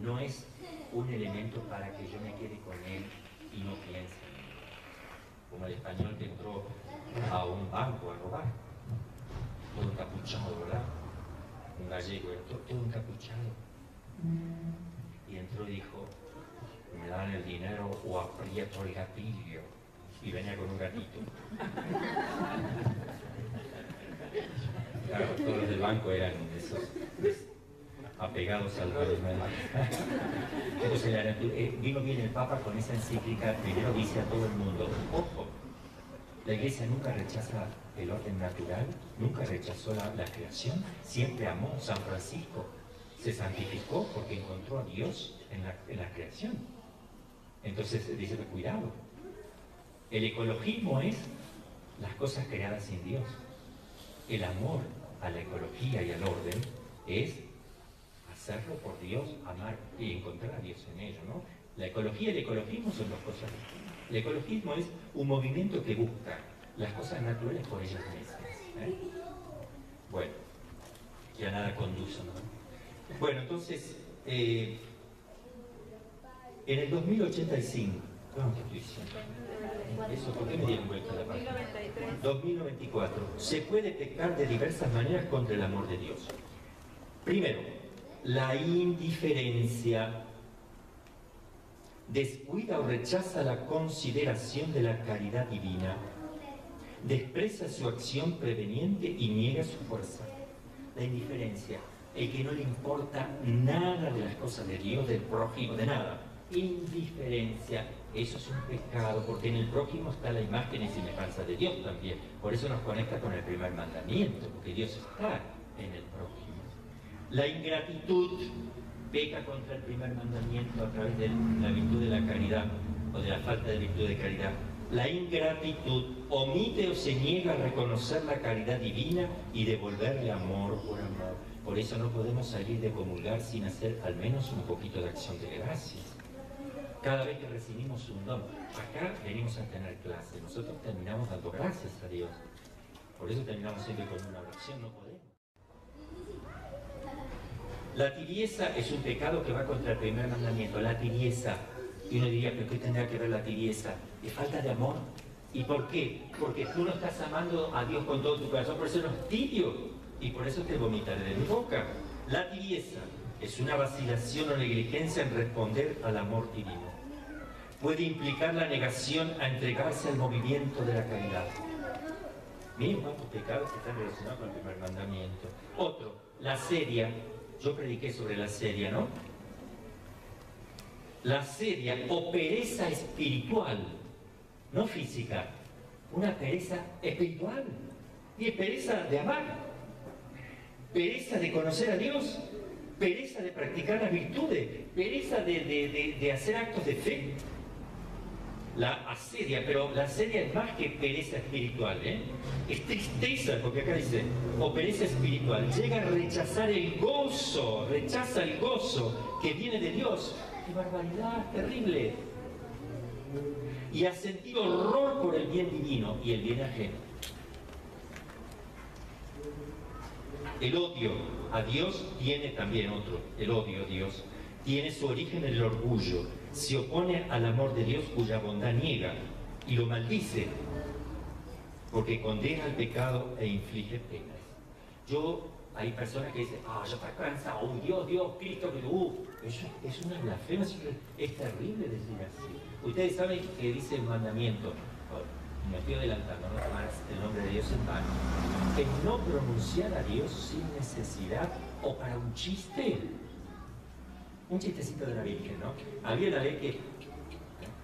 No es un elemento para que yo me quede con él y no piense. Como el español que entró a un banco a robar, todo encapuchado, ¿verdad? Un gallego entró todo encapuchado. Y entró y dijo, me dan el dinero o aprieto el gatillo. Y venía con un gatito. Claro, todos los del banco eran esos apegados al rey. Entonces <laughs> vino bien el Papa con esa encíclica, primero dice a todo el mundo, ojo, la iglesia nunca rechaza el orden natural, nunca rechazó la, creación, siempre amó San Francisco, se santificó porque encontró a Dios en la creación. Entonces dice, cuidado, el ecologismo es las cosas creadas sin Dios. El amor a la ecología y al orden es hacerlo por Dios, amar y encontrar a Dios en ello, ¿no? La ecología y el ecologismo son dos cosas distintas. El ecologismo es un movimiento que busca las cosas naturales por ellas mismas. ¿eh? Bueno, ya nada conduce, ¿no? Bueno, entonces, eh, en el 2085, ¿cuánto estoy diciendo? Eso, ¿por qué me dieron vuelta la página? 2094. Se puede pecar de diversas maneras contra el amor de Dios. Primero, la indiferencia descuida o rechaza la consideración de la caridad divina, desprecia su acción preveniente y niega su fuerza. La indiferencia el que no le importa nada de las cosas de Dios, del prójimo, de nada. Indiferencia, eso es un pecado, porque en el prójimo está la imagen y semejanza de Dios también. Por eso nos conecta con el primer mandamiento, porque Dios está en el prójimo. La ingratitud peca contra el primer mandamiento a través de la virtud de la caridad o de la falta de virtud de caridad. La ingratitud omite o se niega a reconocer la caridad divina y devolverle amor por amor. Por eso no podemos salir de comulgar sin hacer al menos un poquito de acción de gracias. Cada vez que recibimos un don, acá venimos a tener clase, nosotros terminamos dando gracias a Dios. Por eso terminamos siempre con una oración. La tibieza es un pecado que va contra el primer mandamiento, la tibieza. Y uno diría, ¿pero qué tendrá que ver la tibieza? Es falta de amor. ¿Y por qué? Porque tú no estás amando a Dios con todo tu corazón, por eso no tibio. Y por eso te vomitaré de mi boca. La tibieza es una vacilación o negligencia en responder al amor divino. Puede implicar la negación a entregarse al movimiento de la caridad. Cuántos pecados que están relacionados con el primer mandamiento. Otro, la seria. Yo prediqué sobre la seria, ¿no? La seria o pereza espiritual, no física, una pereza espiritual. Y pereza de amar, pereza de conocer a Dios, pereza de practicar las virtudes, pereza de hacer actos de fe. La asedia, pero la asedia es más que pereza espiritual, ¿eh? Es tristeza, porque acá dice, o pereza espiritual, llega a rechazar el gozo, rechaza el gozo que viene de Dios. ¡Qué barbaridad, terrible! Y a sentir horror por el bien divino y el bien ajeno. El odio a Dios tiene también otro, el odio a Dios, tiene su origen en el orgullo, se opone al amor de Dios cuya bondad niega y lo maldice, porque condena al pecado e inflige penas. Yo, hay personas que dicen, ah, yo estoy cansado, oh, Dios, Dios, Cristo, que uh, eso es una blasfema, es es terrible decir así. Ustedes saben que dice el mandamiento, oh, me estoy adelantando, no tomar el nombre de Dios en vano, que no pronunciar a Dios sin necesidad o para un chiste, un chistecito de la Virgen, ¿no? Había una ley que,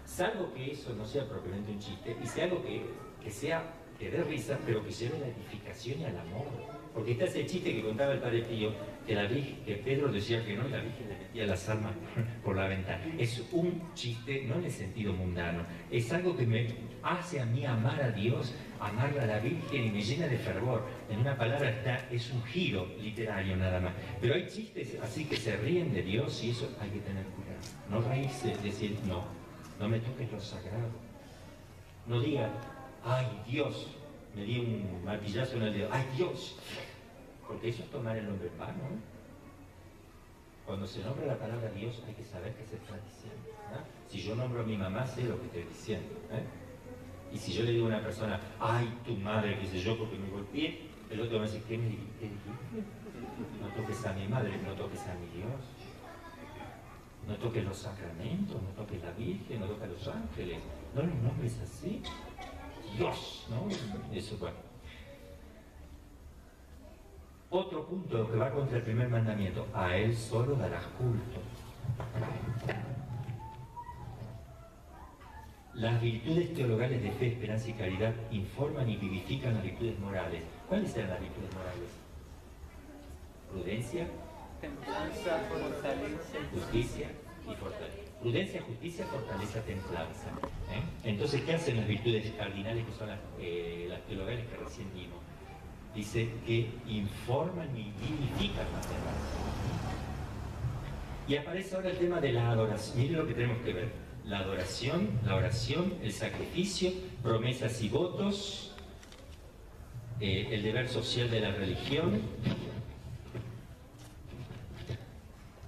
salvo que eso no sea propiamente un chiste, y sea algo que, que sea, que dé risa, pero que lleve a la edificación y al amor. Porque está ese chiste que contaba el padre Pío, que, la Virgen, que Pedro decía que no, y la Virgen le metía las almas por la ventana. Es un chiste, no en el sentido mundano, es algo que me hace a mí amar a Dios, amar a la Virgen y me llena de fervor. En una palabra está, es un giro literario nada más. Pero hay chistes así que se ríen de Dios y eso hay que tener cuidado. No reírse, decir, no, no me toques lo sagrado. No diga, ay Dios, me di un martillazo en el dedo, ay Dios, porque eso es tomar el nombre. ¿eh? Cuando se nombra la palabra Dios hay que saber qué se está diciendo. Si yo nombro a mi mamá, sé lo que estoy diciendo. ¿eh? Y si yo le digo a una persona, ay, tu madre, qué sé yo, porque me golpeé, el otro va a decir, ¿qué me dijiste? No toques a mi madre, no toques a mi Dios. No toques los sacramentos, no toques la Virgen, no toques a los ángeles. No los nombres así. Dios, ¿no? Eso, bueno. Otro punto que va contra el primer mandamiento, a él solo darás culto. Las virtudes teologales de fe, esperanza y caridad informan y vivifican las virtudes morales. ¿Cuáles serán las virtudes morales? Prudencia, Templanza, fortaleza. justicia y fortaleza. Prudencia, justicia, fortaleza, templanza. ¿eh? Entonces, ¿qué hacen las virtudes cardinales que son las, eh, las teologales que recién vimos? Dice que informan y vivifican las demás. Y aparece ahora el tema de la adoración. Miren lo que tenemos que ver. La adoración, la oración, el sacrificio, promesas y votos, eh, el deber social de la religión,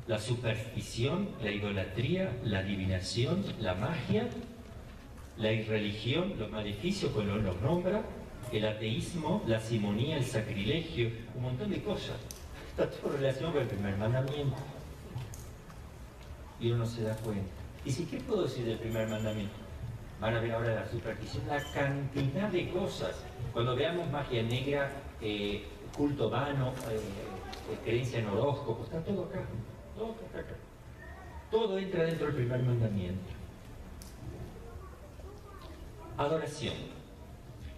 la superstición, la idolatría, la adivinación, la magia, la irreligión, los maleficios, como los nombra, el ateísmo, la simonía, el sacrilegio, un montón de cosas. Está todo relacionado con el primer mandamiento. Y uno no se da cuenta. ¿Y si qué puedo decir del primer mandamiento? Van a ver ahora la superstición, la cantidad de cosas. Cuando veamos magia negra, eh, culto vano, eh, eh, creencia en horóscopos, está todo acá, todo está acá. Todo entra dentro del primer mandamiento. Adoración.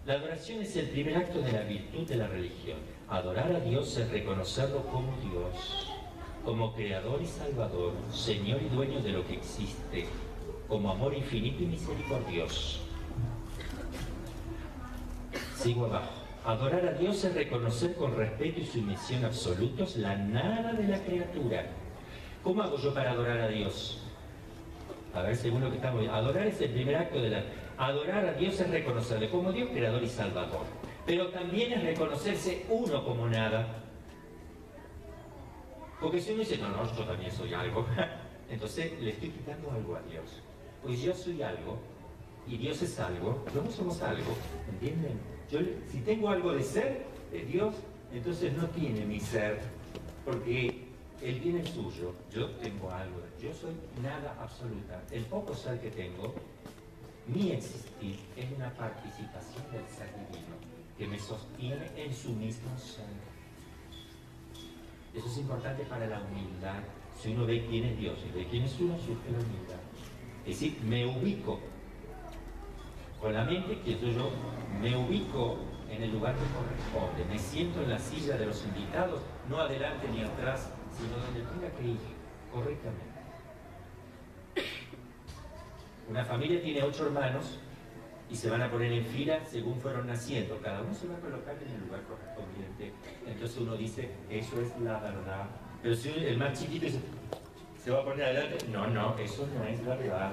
La adoración es el primer acto de la virtud de la religión. Adorar a Dios es reconocerlo como Dios, como creador y salvador, Señor y dueño de lo que existe, como amor infinito y misericordioso. Sigo abajo. Adorar a Dios es reconocer con respeto y sumisión absolutos la nada de la criatura. ¿Cómo hago yo para adorar a Dios? A ver, según lo que estamos viendo. Adorar es el primer acto de la... Adorar a Dios es reconocerle como Dios, creador y salvador. Pero también es reconocerse uno como nada. Porque si uno dice, no, no, yo también soy algo, <laughs> entonces le estoy quitando algo a Dios. Pues yo soy algo y Dios es algo, no somos algo, ¿entienden? Yo, si tengo algo de ser, de Dios, entonces no tiene mi ser, porque Él tiene el suyo, yo tengo algo, yo soy nada absoluta. El poco ser que tengo, mi existir, es una participación del ser divino, que me sostiene en su mismo ser. Eso es importante para la humildad. Si uno ve quién es Dios y ve quién es uno, surge la humildad. Es decir, me ubico con la mente que yo me ubico en el lugar que corresponde, me siento en la silla de los invitados, no adelante ni atrás, sino donde tenga que ir correctamente. Una familia tiene ocho hermanos y se van a poner en fila según fueron naciendo. Cada uno se va a colocar en el lugar correspondiente. Entonces uno dice, eso es la verdad. Pero si el más chiquito se va a poner adelante, no, no, eso no es la verdad.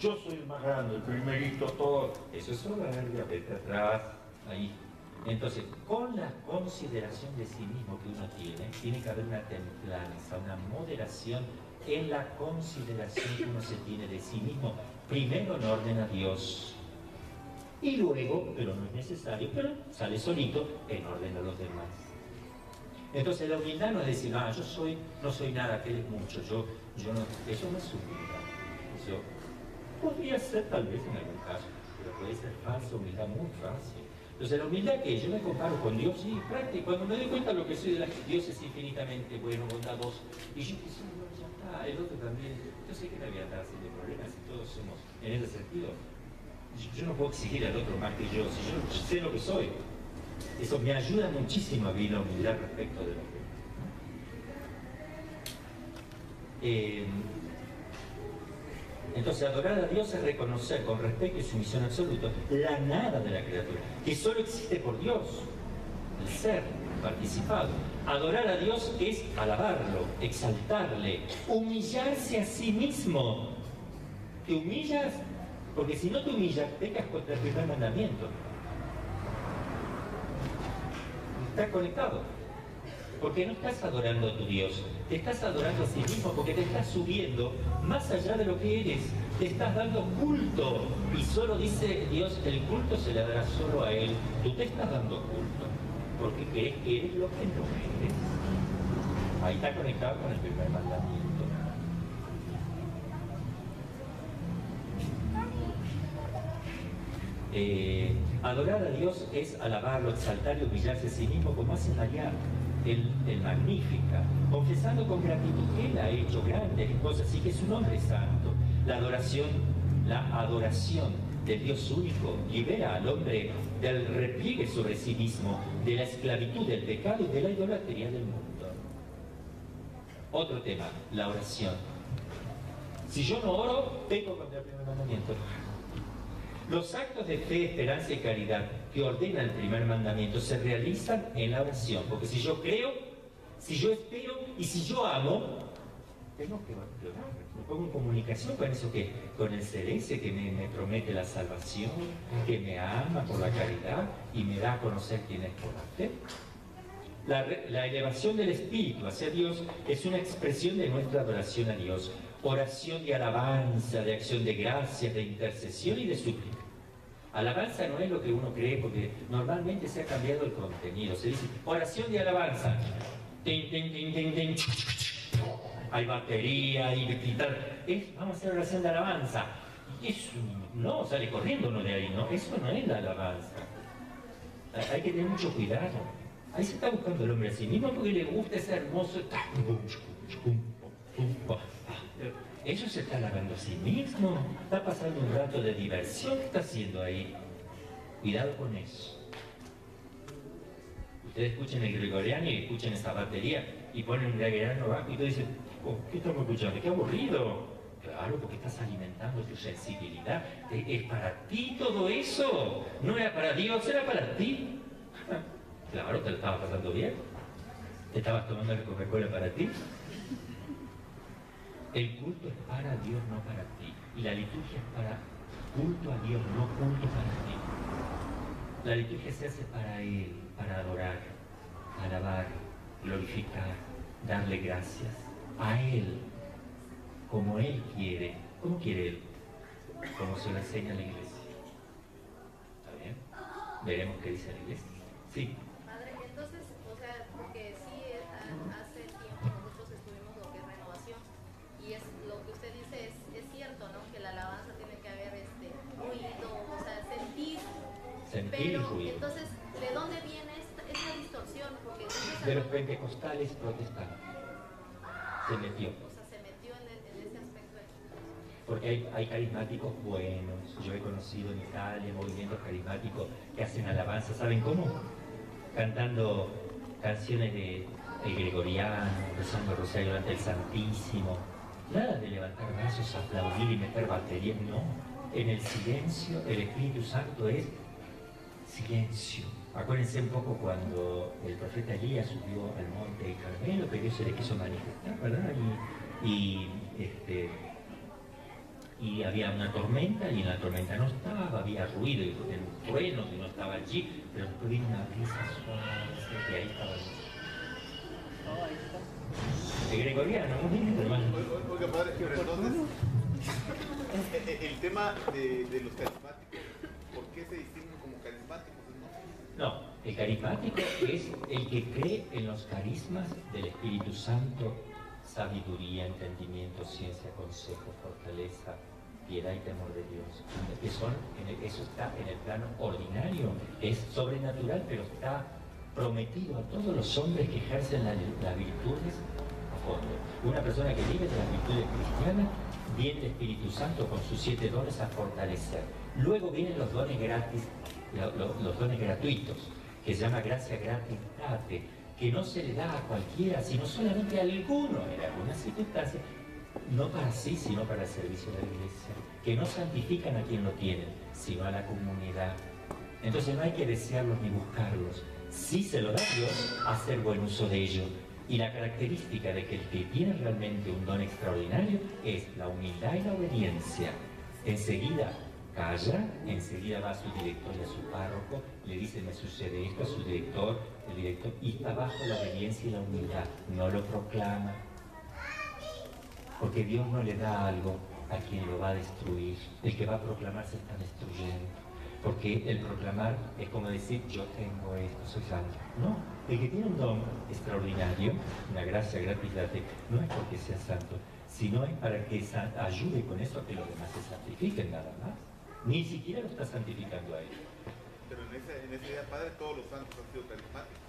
Yo soy el más grande, el primerito, todo. Eso es soberbia, vete atrás, ahí. Entonces, con la consideración de sí mismo que uno tiene, tiene que haber una templanza, una moderación en la consideración que uno se tiene de sí mismo. Primero en orden a Dios. Y luego, pero no es necesario, pero sale solito, en orden a los demás. Entonces la humildad no es decir, ah, yo soy, no soy nada, que es mucho, yo, yo no, eso no es humildad. Eso podría ser tal vez en algún caso, pero puede ser falsa humildad muy fácil. Entonces la humildad que yo me comparo con Dios, sí, práctico, cuando me doy cuenta de lo que soy de la Dios es infinitamente bueno, bondadoso, y yo está, el otro también, yo sé que me voy a estar haciendo problemas y todos somos en ese sentido. Yo, yo no puedo exigir al otro más que yo, si yo sé lo que soy. Eso me ayuda muchísimo a vivir la humildad respecto de lo que. Eh, entonces, adorar a Dios es reconocer con respeto y sumisión absoluta la nada de la criatura, que solo existe por Dios, el ser participado. Adorar a Dios es alabarlo, exaltarle, humillarse a sí mismo. Te humillas, porque si no te humillas, pecas contra el primer mandamiento. Estás conectado. Porque no estás adorando a tu Dios, te estás adorando a sí mismo porque te estás subiendo más allá de lo que eres, te estás dando culto. Y solo dice Dios, el culto se le dará solo a Él. Tú te estás dando culto porque crees que eres lo que no eres. Ahí está conectado con el primer mandamiento. Eh, adorar a Dios es alabarlo, exaltar y humillarse a sí mismo como hace María el, el magnífica, confesando con gratitud que Él ha hecho grandes cosas y que su nombre es santo. La adoración, la adoración del Dios único libera al hombre del repliegue sobre sí mismo, de la esclavitud del pecado y de la idolatría del mundo. Otro tema, la oración. Si yo no oro, tengo contra el primer mandamiento. Los actos de fe, esperanza y caridad que ordena el primer mandamiento se realizan en la oración. Porque si yo creo, si yo espero y si yo amo, tengo que orar. Me pongo en comunicación con eso que, con el celeste que me, me promete la salvación, que me ama por la caridad y me da a conocer quién es por la fe. La, elevación del espíritu hacia Dios es una expresión de nuestra adoración a Dios. Oración de alabanza, de acción de gracias, de intercesión y de súplica. Alabanza no es lo que uno cree, porque normalmente se ha cambiado el contenido. Se dice oración de alabanza. Hay batería, hay guitarra. Vamos a hacer oración de alabanza. Y eso no, sale corriendo uno de ahí, ¿no? Eso no es la alabanza. Hay que tener mucho cuidado. Ahí se está buscando el hombre a sí mismo porque le gusta ese hermoso. Ellos se está lavando a sí mismo, está pasando un rato de diversión. ¿Qué está haciendo ahí? Cuidado con eso. Ustedes escuchen el gregoriano y escuchen esa batería y ponen un gregoriano abajo y ustedes dicen, ¿qué estamos escuchando? ¡Qué aburrido! Claro, porque estás alimentando tu sensibilidad. Es para ti todo eso. No era para Dios, era para ti. <laughs> Claro, te lo estabas pasando bien. Te estabas tomando la Coca-Cola para ti. El culto es para Dios, no para ti. Y la liturgia es para culto a Dios, no culto para ti. La liturgia se hace para Él, para adorar, alabar, glorificar, darle gracias a Él, como Él quiere. ¿Cómo quiere Él? Como se lo enseña la iglesia. ¿Está bien? Veremos qué dice la iglesia. Sí. Padre, entonces, o sea, porque sí, a- hace tiempo nosotros estuvimos lo que es renovación y es lo que usted dice es, es cierto, ¿no? Que la alabanza tiene que haber este ruido, o sea, sentir. Sentir Pero ruido. entonces, ¿de dónde viene esta, esta distorsión? Porque De los pentecostales protestantes. Se metió. o sea, se metió en, el- en ese aspecto. de- Porque hay, hay carismáticos buenos. Yo he conocido en Italia movimientos carismáticos que hacen alabanza. ¿Saben cómo? Cantando canciones de el gregoriano, rezando el rosario ante el Santísimo. Nada de levantar brazos, aplaudir y meter batería. No. En el silencio, el Espíritu Santo es silencio. Acuérdense un poco cuando el profeta Elías subió al monte Carmelo, que Dios se le quiso manifestar, ¿verdad? Este, y había una tormenta y en la tormenta no estaba, había ruido y el trueno y no estaba allí, pero después vino una brisa suave y ahí estaba está. El gregoriano, muy lindo, hermano. Oiga, padre, pero entonces, e- e- el tema de, de los carismáticos, ¿por qué se distinguen como carismáticos? No? El carismático es el que cree en los carismas del Espíritu Santo, sabiduría, entendimiento, ciencia, consejo, fortaleza, piedad y temor de Dios. Que son, en el- eso está en el plano ordinario, es sobrenatural, pero está prometido a todos los hombres que ejercen la- las virtudes a fondo. Una persona que vive de las virtudes cristianas, viene el Espíritu Santo con sus siete dones a fortalecer. Luego vienen los dones gratis, lo- lo- los dones gratuitos, que se llama gracia gratitate, que no se le da a cualquiera, sino solamente a alguno en algunas circunstancias, no para sí, sino para el servicio de la iglesia, que no santifican a quien lo tienen, sino a la comunidad. Entonces no hay que desearlos ni buscarlos. Si se lo da Dios, hacer buen uso de ello. Y la característica de que el que tiene realmente un don extraordinario es la humildad y la obediencia. Enseguida calla, enseguida va a su director y a su párroco, le dice me sucede esto a su director, el director, y está bajo la obediencia y la humildad, no lo proclama, porque Dios no le da algo a quien lo va a destruir. El que va a proclamar se está destruyendo. Porque el proclamar es como decir, yo tengo esto, soy santo. No, el que tiene un don extraordinario, una gracia gratuitamente, no es porque sea santo, sino es para que ayude con eso a que los demás se santifiquen nada más. Ni siquiera lo está santificando a él. Pero en ese, en ese día, padre, todos los santos han sido carismáticos.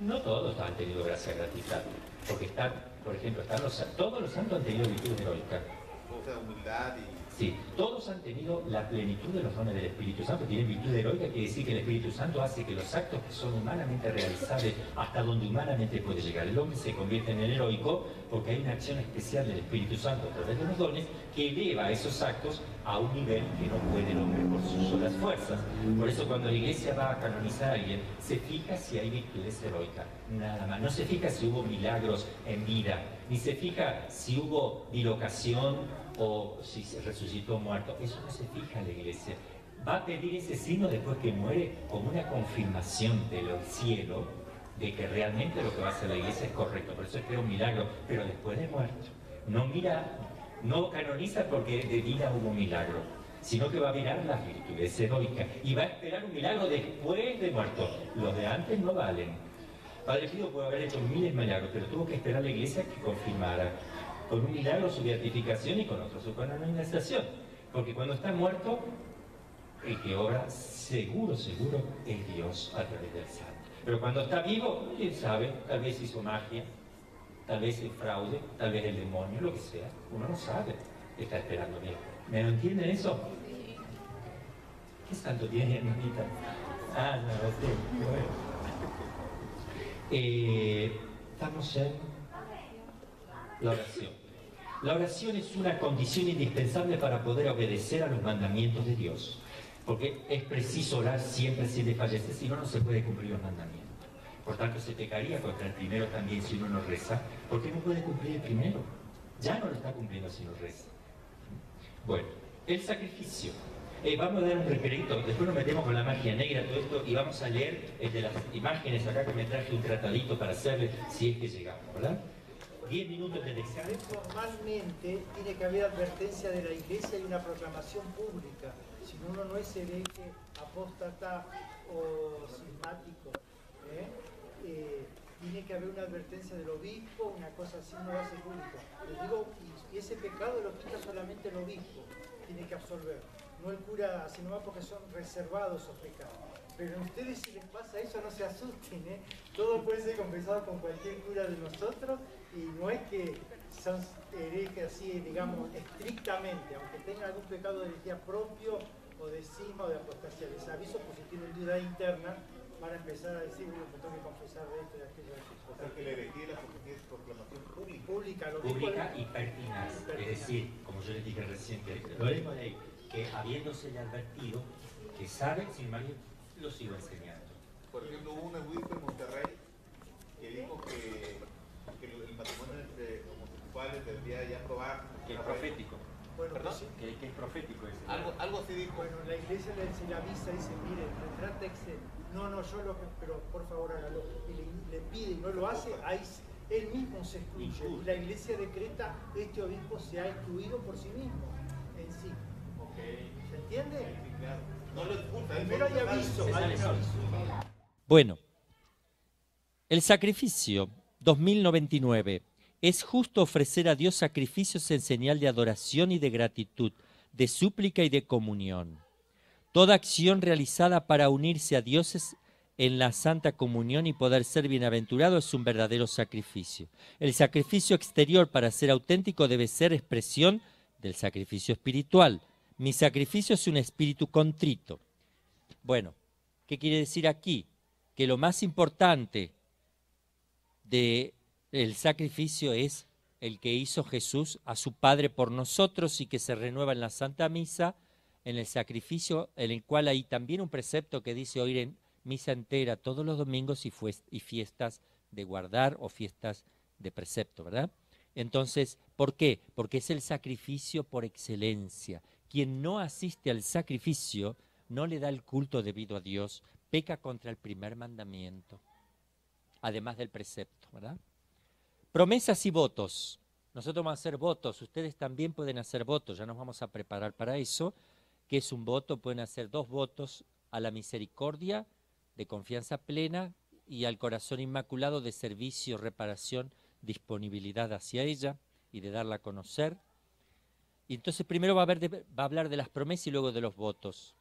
No todos han tenido gracia gratuita, porque están, por ejemplo, están los, todos los santos han tenido virtudes heroicas. O sea, humildad y... Sí, todos han tenido la plenitud de los dones del Espíritu Santo. Tienen virtud heroica, quiere decir que el Espíritu Santo hace que los actos que son humanamente realizables hasta donde humanamente puede llegar el hombre se convierte en el heroico porque hay una acción especial del Espíritu Santo a través de los dones que eleva esos actos a un nivel que no puede el hombre por sus solas fuerzas. Por eso cuando la iglesia va a canonizar a alguien, se fija si hay virtudes heroicas, nada más. No se fija si hubo milagros en vida, ni se fija si hubo bilocación o si se resucitó muerto. Eso no se fija la iglesia. Va a pedir ese signo después que muere como una confirmación del cielo de que realmente lo que va a hacer la iglesia es correcto. Por eso espera un milagro, pero después de muerto. No mira, no canoniza porque de vida hubo un milagro, sino que va a mirar las virtudes heroicas y va a esperar un milagro después de muerto. Los de antes no valen. Padre Pío puede haber hecho miles de milagros, pero tuvo que esperar a la iglesia que confirmara con un milagro su beatificación y con otro su canonización. Porque cuando está muerto, el que obra seguro, seguro es Dios a través del santo. Pero cuando está vivo, quién sabe, tal vez hizo magia, tal vez es fraude, tal vez el demonio, lo que sea. Uno no sabe, está esperando bien. ¿Me lo entienden eso? ¿Qué santo tiene, hermanita? Ah, no, sí, bueno. Eh, estamos en la oración. La oración es una condición indispensable para poder obedecer a los mandamientos de Dios. Porque es preciso orar siempre sin desfallecer, si no, no se puede cumplir los mandamientos. Por tanto, se pecaría contra el primero también si uno no reza, porque no puede cumplir el primero. Ya no lo está cumpliendo si no reza. Bueno, el sacrificio. Eh, vamos a dar un requerito, después nos metemos con la magia negra, todo esto, y vamos a leer el de las imágenes acá que me traje un tratadito para hacerle si es que llegamos, ¿verdad? 10 minutos de lección. Formalmente tiene que haber advertencia de la iglesia y una proclamación pública. Si uno no es hereje, apóstata o cismático, ¿eh? Eh, tiene que haber una advertencia del obispo, una cosa así no va a ser pública. Les digo, y, ese pecado lo quita solamente el obispo, tiene que absolver, no el cura, sino más porque son reservados esos pecados. Pero a ustedes si les pasa eso, no se asusten, ¿eh? Todo puede ser confesado con cualquier cura de nosotros y no es que son herejes así, digamos, estrictamente, aunque tengan algún pecado de herejía propio o de cisma o de apostasía. Les aviso por si tienen duda interna, van a empezar a decir, bueno, me tengo que confesar de esto y de aquello. de aquello". O sea que la herejía y la apostasía es proclamación pública. Pública, lo pública y pertinaz. Es decir, como yo les dije recién, que lo de que habiéndosele advertido, que sabe, sin embargo, lo sigo enseñando. Por ejemplo, hubo un obispo en Monterrey que dijo que, que el matrimonio entre homosexuales debería ya probar. Que es profético. Bueno, ¿Perdón? sí. Que, que es profético ese. Algo, algo así dijo. Bueno, la iglesia le, se le avisa y dice, mire, retrátense. No, no, yo lo que, pero por favor hágalo. Y le, le pide y no lo hace, ahí él mismo se excluye. Y la iglesia decreta, este obispo se ha excluido por sí mismo, en sí. Ok. ¿Se entiende? Sí, claro. No lo expulsa. Primero hay aviso, hay aviso. Bueno, el sacrificio 2099 es justo ofrecer a Dios sacrificios en señal de adoración y de gratitud, de súplica y de comunión. Toda acción realizada para unirse a Dios es- en la santa comunión y poder ser bienaventurado es un verdadero sacrificio. El sacrificio exterior para ser auténtico debe ser expresión del sacrificio espiritual. Mi sacrificio es un espíritu contrito. Bueno, ¿qué quiere decir aquí? Que lo más importante del sacrificio es el que hizo Jesús a su Padre por nosotros y que se renueva en la Santa Misa, en el sacrificio, en el cual hay también un precepto que dice oír en misa entera todos los domingos y, y fiestas de guardar o fiestas de precepto, ¿verdad? Entonces, ¿por qué? Porque es el sacrificio por excelencia. Quien no asiste al sacrificio no le da el culto debido a Dios, peca contra el primer mandamiento, además del precepto. Promesas y votos. Nosotros vamos a hacer votos, ustedes también pueden hacer votos, ya nos vamos a preparar para eso. ¿Qué es un voto? Pueden hacer dos votos a la misericordia de confianza plena y al corazón inmaculado de servicio, reparación, disponibilidad hacia ella y de darla a conocer. Y entonces primero va a, va a hablar de las promesas y luego de los votos.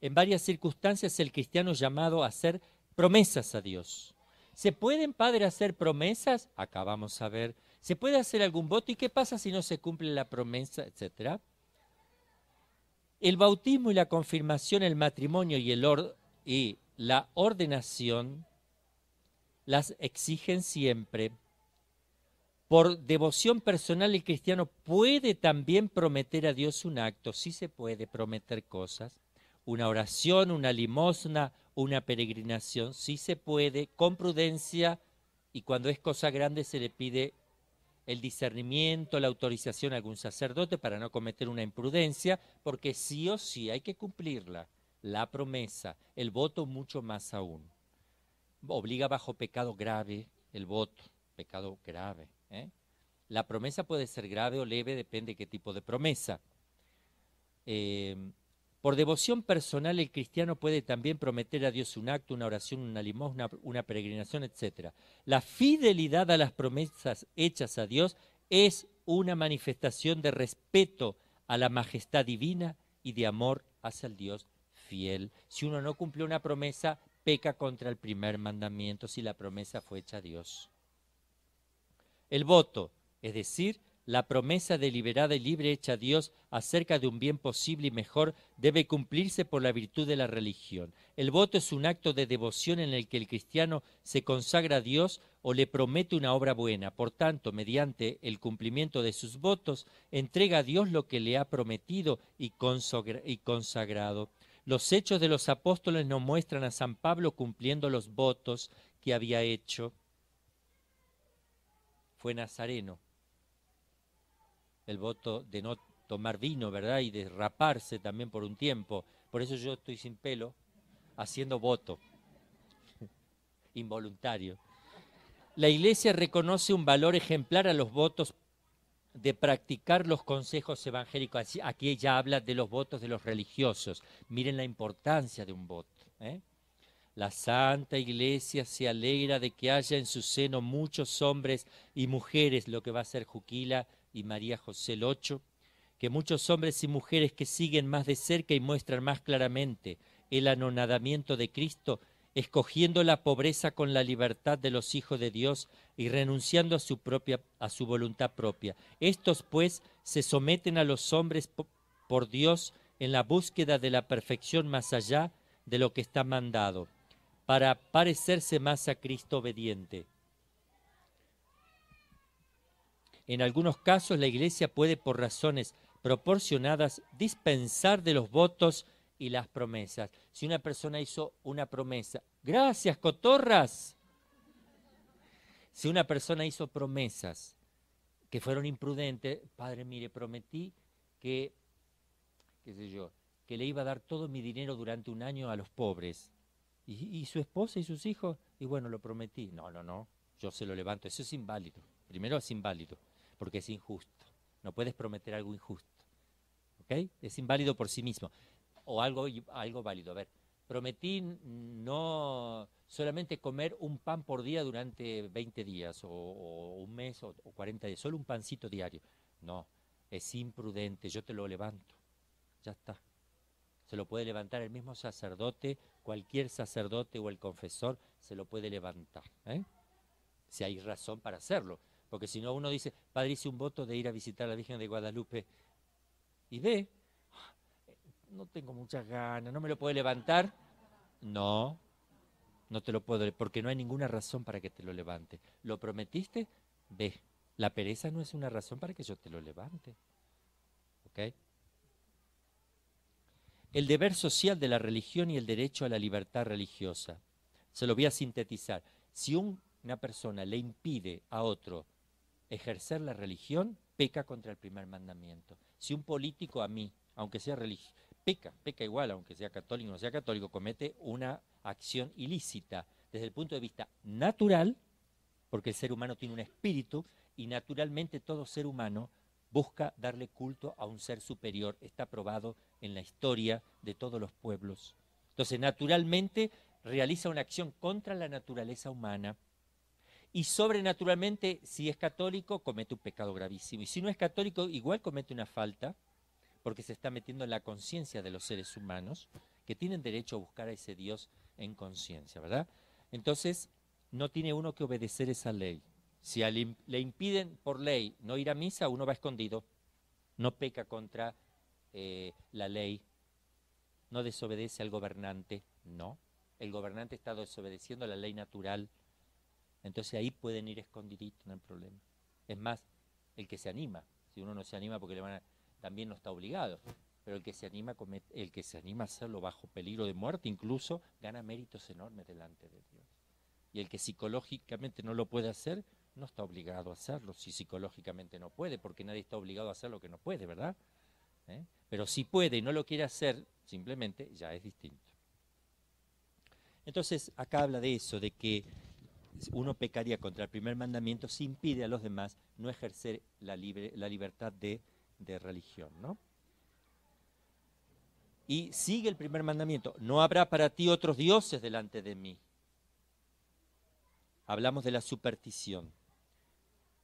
En varias circunstancias el cristiano es llamado a hacer promesas a Dios. ¿Se pueden, Padre, hacer promesas? Acá vamos a ver. ¿Se puede hacer algún voto? ¿Y qué pasa si no se cumple la promesa, etcétera? El bautismo y la confirmación, el matrimonio y, el y la ordenación las exigen siempre. Por devoción personal el cristiano puede también prometer a Dios un acto, sí se puede prometer cosas, una oración, una limosna, una peregrinación, sí se puede, con prudencia, y cuando es cosa grande se le pide el discernimiento, la autorización a algún sacerdote para no cometer una imprudencia, porque sí o sí hay que cumplirla, la promesa, el voto mucho más aún. Obliga bajo pecado grave el voto, pecado grave. ¿eh? La promesa puede ser grave o leve, depende qué tipo de promesa. Eh, por devoción personal, el cristiano puede también prometer a Dios un acto, una oración, una limosna, una peregrinación, etc. La fidelidad a las promesas hechas a Dios es una manifestación de respeto a la majestad divina y de amor hacia el Dios fiel. Si uno no cumple una promesa, peca contra el primer mandamiento si la promesa fue hecha a Dios. El voto, es decir, la promesa deliberada y libre hecha a Dios acerca de un bien posible y mejor debe cumplirse por la virtud de la religión. El voto es un acto de devoción en el que el cristiano se consagra a Dios o le promete una obra buena. Por tanto, mediante el cumplimiento de sus votos, entrega a Dios lo que le ha prometido y, consagrado. Los hechos de los apóstoles nos muestran a San Pablo cumpliendo los votos que había hecho. Fue nazareno el voto de no tomar vino, ¿verdad? Y de raparse también por un tiempo. Por eso yo estoy sin pelo, haciendo voto involuntario. La Iglesia reconoce un valor ejemplar a los votos de practicar los consejos evangélicos. Aquí ella habla de los votos de los religiosos. Miren la importancia de un voto. ¿eh? La Santa Iglesia se alegra de que haya en su seno muchos hombres y mujeres, lo que va a ser Juquila y María José 8, que muchos hombres y mujeres que siguen más de cerca y muestran más claramente el anonadamiento de Cristo, escogiendo la pobreza con la libertad de los hijos de Dios y renunciando a su propia a su voluntad propia. Estos pues se someten a los hombres por Dios en la búsqueda de la perfección más allá de lo que está mandado, para parecerse más a Cristo obediente. En algunos casos la Iglesia puede, por razones proporcionadas, dispensar de los votos y las promesas. Si una persona hizo una promesa, gracias, cotorras. Si una persona hizo promesas que fueron imprudentes, padre, mire, prometí que, qué sé yo, que le iba a dar todo mi dinero durante un año a los pobres. ¿Y, y su esposa y sus hijos? Y bueno, lo prometí. No, no, no, yo se lo levanto. Eso es inválido. Primero es inválido porque es injusto. No puedes prometer algo injusto. ¿Ok? Es inválido por sí mismo. O algo, algo válido. A ver, prometí no solamente comer un pan por día durante 20 días o, un mes o, o 40 días, solo un pancito diario. No, es imprudente, yo te lo levanto. Ya está. Se lo puede levantar el mismo sacerdote, cualquier sacerdote o el confesor se lo puede levantar. ¿eh? Si hay razón para hacerlo. Porque si no, uno dice, padre, hice un voto de ir a visitar a la Virgen de Guadalupe. Y ve, no tengo muchas ganas, no me lo puede levantar. No, no te lo puedo, porque no hay ninguna razón para que te lo levante. ¿Lo prometiste? Ve, la pereza no es una razón para que yo te lo levante. ¿Ok? El deber social de la religión y el derecho a la libertad religiosa. Se lo voy a sintetizar. Si una persona le impide a otro ejercer la religión, peca contra el primer mandamiento. Si un político a mí, aunque sea religioso, peca, peca igual, aunque sea católico o no sea católico, comete una acción ilícita desde el punto de vista natural, porque el ser humano tiene un espíritu y naturalmente todo ser humano busca darle culto a un ser superior. Está probado en la historia de todos los pueblos. Entonces, naturalmente realiza una acción contra la naturaleza humana y sobrenaturalmente, si es católico, comete un pecado gravísimo. Y si no es católico, igual comete una falta, porque se está metiendo en la conciencia de los seres humanos, que tienen derecho a buscar a ese Dios en conciencia, ¿verdad? Entonces, no tiene uno que obedecer esa ley. Si le impiden por ley no ir a misa, uno va escondido, no peca contra eh, la ley, no desobedece al gobernante, no. El gobernante está desobedeciendo la ley natural entonces ahí pueden ir escondiditos, no hay problema. Es más, el que se anima, si uno no se anima porque le van a, también no está obligado, pero el que se anima el que se anima a hacerlo bajo peligro de muerte incluso gana méritos enormes delante de Dios. Y el que psicológicamente no lo puede hacer, no está obligado a hacerlo, si psicológicamente no puede, porque nadie está obligado a hacer lo que no puede, ¿verdad? ¿Eh? Pero si puede y no lo quiere hacer, simplemente ya es distinto. Entonces, acá habla de eso, de que uno pecaría contra el primer mandamiento si impide a los demás no ejercer la, libertad de, de religión, ¿no? Y sigue el primer mandamiento, no habrá para ti otros dioses delante de mí. Hablamos de la superstición.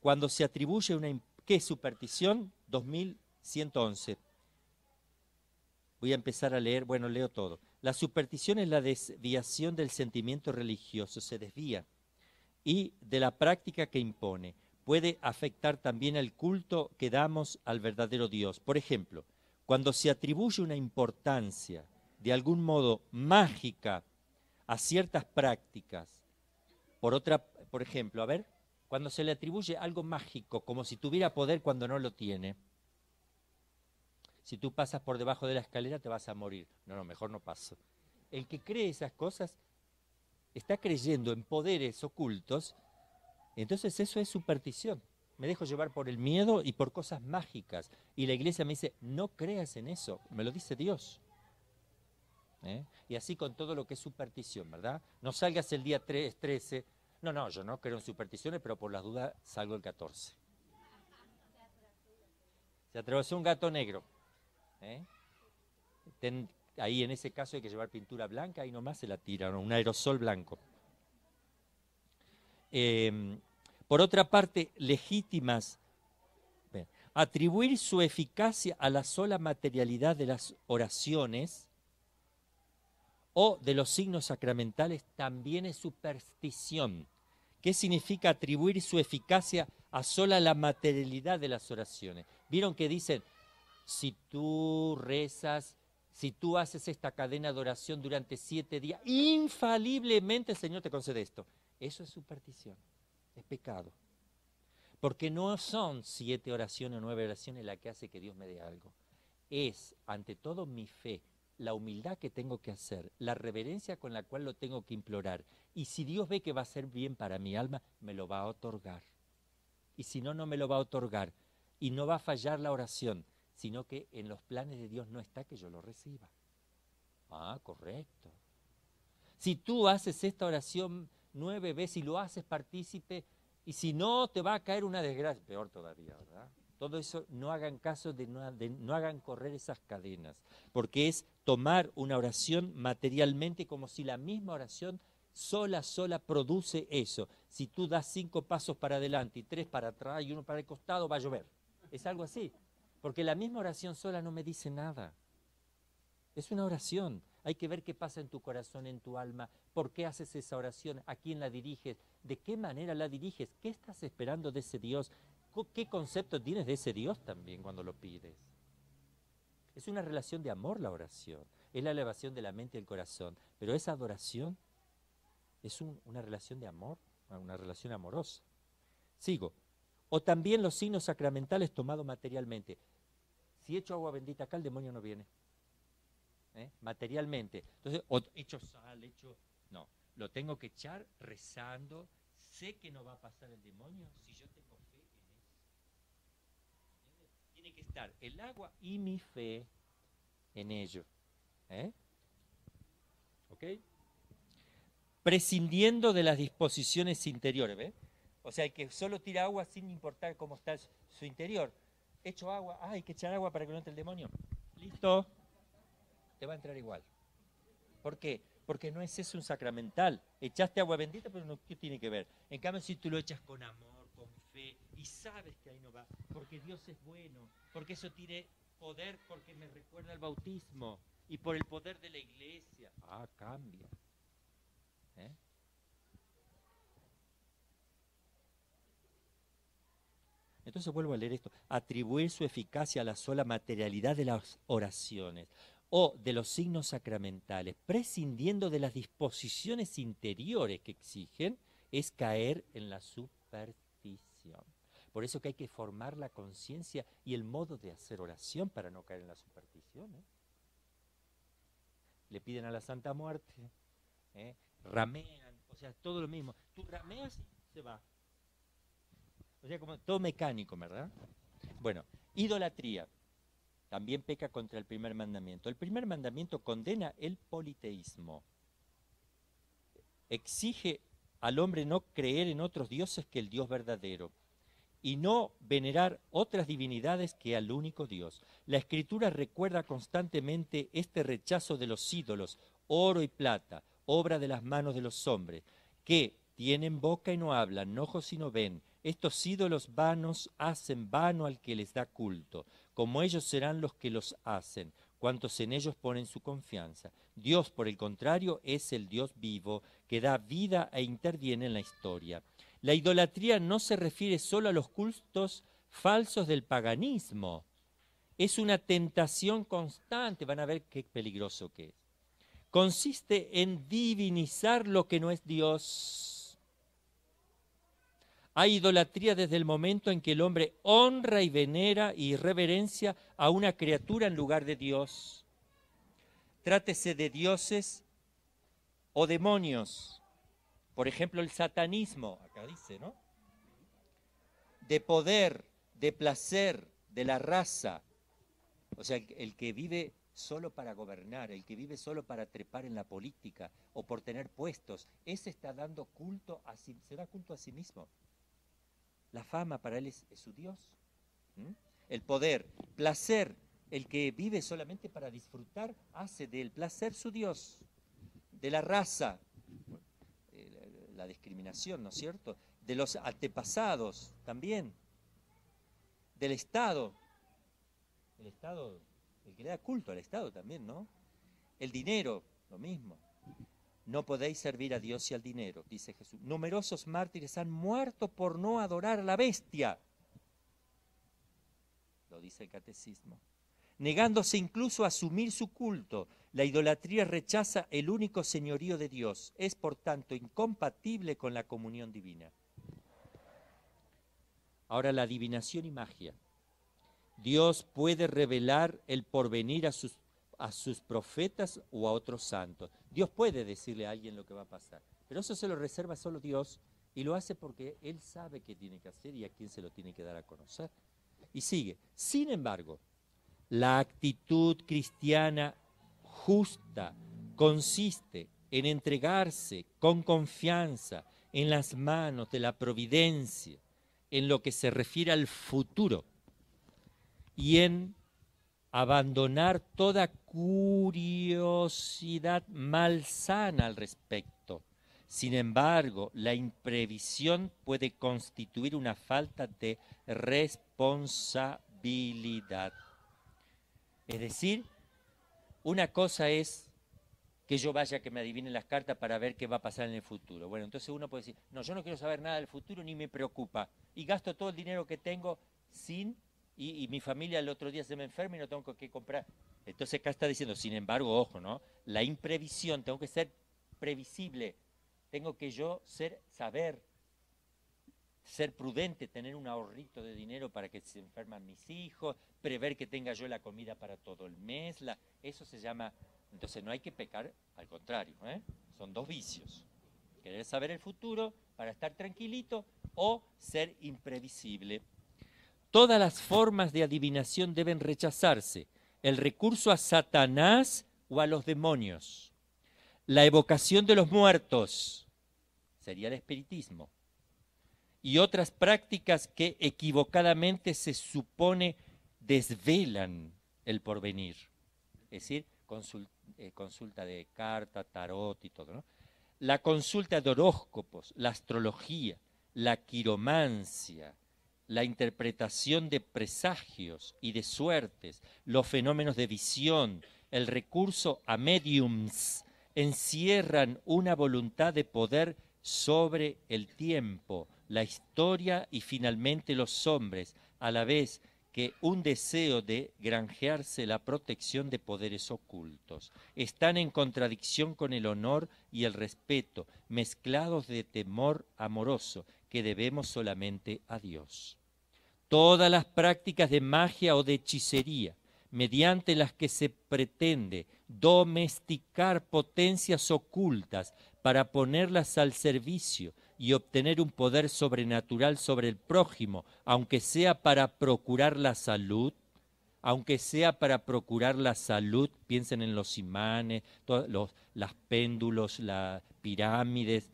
Cuando se atribuye una... ¿Qué superstición? 2111. Voy a empezar a leer, bueno, leo todo. La superstición es la desviación del sentimiento religioso, se desvía, y de la práctica que impone. Puede afectar también el culto que damos al verdadero Dios. Por ejemplo, cuando se atribuye una importancia de algún modo mágica a ciertas prácticas, por otra, por ejemplo, a ver, cuando se le atribuye algo mágico, como si tuviera poder cuando no lo tiene, si tú pasas por debajo de la escalera te vas a morir. No, no, mejor no paso. El que cree esas cosas está creyendo en poderes ocultos, entonces eso es superstición. Me dejo llevar por el miedo y por cosas mágicas. Y la iglesia me dice, no creas en eso, me lo dice Dios. ¿Eh? Y así con todo lo que es superstición, ¿verdad? No salgas el día 3, 13. No, no, yo no creo en supersticiones, pero por las dudas salgo el 14. Se atravesó un gato negro. ¿eh? Ahí en ese caso hay que llevar pintura blanca, ahí nomás se la tiran, un aerosol blanco. Em, por otra parte, legítimas, atribuir su eficacia a la sola materialidad de las oraciones o de los signos sacramentales también es superstición. ¿Qué significa atribuir su eficacia a sola la materialidad de las oraciones? Vieron que dicen, si tú rezas, si tú haces esta cadena de oración durante siete días, infaliblemente el Señor te concede esto. Eso es superstición, es pecado. Porque no son siete oraciones o nueve oraciones las que hace que Dios me dé algo. Es, ante todo, mi fe, la humildad que tengo que hacer, la reverencia con la cual lo tengo que implorar. Y si Dios ve que va a ser bien para mi alma, me lo va a otorgar. Y si no, no me lo va a otorgar. Y no va a fallar la oración sino que en los planes de Dios no está que yo lo reciba. Ah, correcto. Si tú haces esta oración nueve veces y lo haces partícipe, y si no, te va a caer una desgracia, peor todavía, ¿verdad? Todo eso no hagan caso de no, no hagan correr esas cadenas, porque es tomar una oración materialmente como si la misma oración sola, sola produce eso. Si tú das cinco pasos para adelante y tres para atrás y uno para el costado, va a llover. Es algo así. Porque la misma oración sola no me dice nada. Es una oración. Hay que ver qué pasa en tu corazón, en tu alma. ¿Por qué haces esa oración? ¿A quién la diriges? ¿De qué manera la diriges? ¿Qué estás esperando de ese Dios? ¿Qué concepto tienes de ese Dios también cuando lo pides? Es una relación de amor la oración. Es la elevación de la mente y el corazón. Pero esa adoración es una relación de amor, una relación amorosa. Sigo o también los signos sacramentales tomados materialmente. Si echo agua bendita acá, el demonio no viene. ¿eh? Materialmente. Entonces, o sal, echo... No, lo tengo que echar rezando. Sé que no va a pasar el demonio si yo tengo fe en eso. Tiene que estar el agua y mi fe en ello. ¿eh? ¿Ok? Prescindiendo de las disposiciones interiores. ¿ves? O sea, el que solo tira agua sin importar cómo está su interior. Echo agua, ah, hay que echar agua para que no entre el demonio. Listo, te va a entrar igual. ¿Por qué? Porque no es eso un sacramental. Echaste agua bendita, pero no, ¿qué tiene que ver? En cambio, si tú lo echas con amor, con fe, y sabes que ahí no va, porque Dios es bueno, porque eso tiene poder, porque me recuerda al bautismo, y por el poder de la iglesia, ah, cambia. ¿Eh? Entonces vuelvo a leer esto. Atribuir su eficacia a la sola materialidad de las oraciones o de los signos sacramentales, prescindiendo de las disposiciones interiores que exigen, es caer en la superstición. Por eso que hay que formar la conciencia y el modo de hacer oración para no caer en la superstición. ¿eh? Le piden a la Santa Muerte, ¿eh? ramean, o sea, todo lo mismo. Tú rameas y se va. O sea, como todo mecánico, ¿verdad? Bueno, idolatría. También peca contra el primer mandamiento. El primer mandamiento condena el politeísmo. Exige al hombre no creer en otros dioses que el Dios verdadero y no venerar otras divinidades que al único Dios. La escritura recuerda constantemente este rechazo de los ídolos, oro y plata, obra de las manos de los hombres, que tienen boca y no hablan, ojos y no ven, estos ídolos vanos hacen vano al que les da culto, como ellos serán los que los hacen. cuantos en ellos ponen su confianza. Dios, por el contrario, es el Dios vivo que da vida e interviene en la historia. La idolatría no se refiere solo a los cultos falsos del paganismo. Es una tentación constante. Van a ver qué peligroso que es. Consiste en divinizar lo que no es Dios. Hay idolatría desde el momento en que el hombre honra y venera y reverencia a una criatura en lugar de Dios. Trátese de dioses o demonios. Por ejemplo, el satanismo, acá dice, ¿no? De poder, de placer, de la raza. O sea, el, que vive solo para gobernar, el que vive solo para trepar en la política o por tener puestos, ese está dando culto a sí, se da culto a sí mismo. La fama para él es, su Dios. El poder, placer, el que vive solamente para disfrutar, hace del placer su Dios. De la raza, la discriminación, ¿no es cierto? De los antepasados también. Del Estado. El Estado, el que le da culto al Estado también, ¿no? El dinero, lo mismo. No podéis servir a Dios y al dinero, dice Jesús. Numerosos mártires han muerto por no adorar a la bestia. Lo dice el catecismo. Negándose incluso a asumir su culto, la idolatría rechaza el único señorío de Dios. Es, por tanto, incompatible con la comunión divina. Ahora, la adivinación y magia. Dios puede revelar el porvenir a sus, a sus profetas o a otros santos. Dios puede decirle a alguien lo que va a pasar, pero eso se lo reserva solo Dios y lo hace porque Él sabe qué tiene que hacer y a quién se lo tiene que dar a conocer. Y sigue. Sin embargo, la actitud cristiana justa consiste en entregarse con confianza en las manos de la providencia, en lo que se refiere al futuro y en abandonar toda curiosidad malsana al respecto. Sin embargo, la imprevisión puede constituir una falta de responsabilidad. Es decir, una cosa es que yo vaya que me adivinen las cartas para ver qué va a pasar en el futuro. Bueno, entonces uno puede decir, no, yo no quiero saber nada del futuro ni me preocupa. Y gasto todo el dinero que tengo sin, y, y mi familia el otro día se me enferma y no tengo que comprar. Entonces acá está diciendo, sin embargo, ojo, ¿no? La imprevisión, tengo que ser previsible, tengo que yo ser, saber, ser prudente, tener un ahorrito de dinero para que se enferman mis hijos, prever que tenga yo la comida para todo el mes, eso se llama, entonces no hay que pecar, al contrario, ¿eh? son dos vicios, querer saber el futuro para estar tranquilito o ser imprevisible. Todas las formas de adivinación deben rechazarse, el recurso a Satanás o a los demonios, la evocación de los muertos, sería el espiritismo, y otras prácticas que equivocadamente se supone desvelan el porvenir. Es decir, consulta, eh, consulta de carta, tarot y todo. La consulta de horóscopos, la astrología, la quiromancia, la interpretación de presagios y de suertes, los fenómenos de visión, el recurso a mediums, encierran una voluntad de poder sobre el tiempo, la historia y finalmente los hombres, a la vez que un deseo de granjearse la protección de poderes ocultos. Están en contradicción con el honor y el respeto, mezclados de temor amoroso que debemos solamente a Dios. Todas las prácticas de magia o de hechicería, mediante las que se pretende domesticar potencias ocultas para ponerlas al servicio y obtener un poder sobrenatural sobre el prójimo, aunque sea para procurar la salud, aunque sea para procurar la salud, piensen en los imanes, los, las péndulos, las pirámides,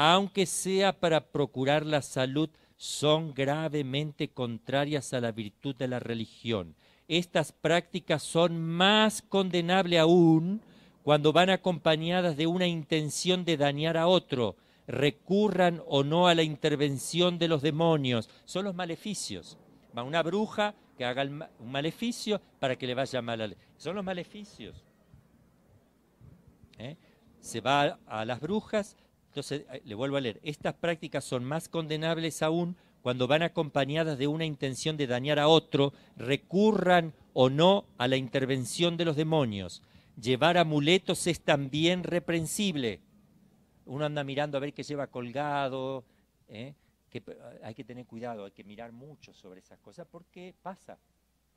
aunque sea para procurar la salud, son gravemente contrarias a la virtud de la religión. Estas prácticas son más condenables aún cuando van acompañadas de una intención de dañar a otro, recurran o no a la intervención de los demonios, son los maleficios. Va una bruja que haga un maleficio para que le vaya mal al... Son los maleficios. ¿eh? Se va a, a las brujas, entonces eh, le vuelvo a leer, estas prácticas son más condenables aún cuando van acompañadas de una intención de dañar a otro, recurran o no a la intervención de los demonios. Llevar amuletos es también reprensible. Uno anda mirando a ver qué lleva colgado, ¿eh? p- hay que tener cuidado, hay que mirar mucho sobre esas cosas porque pasa.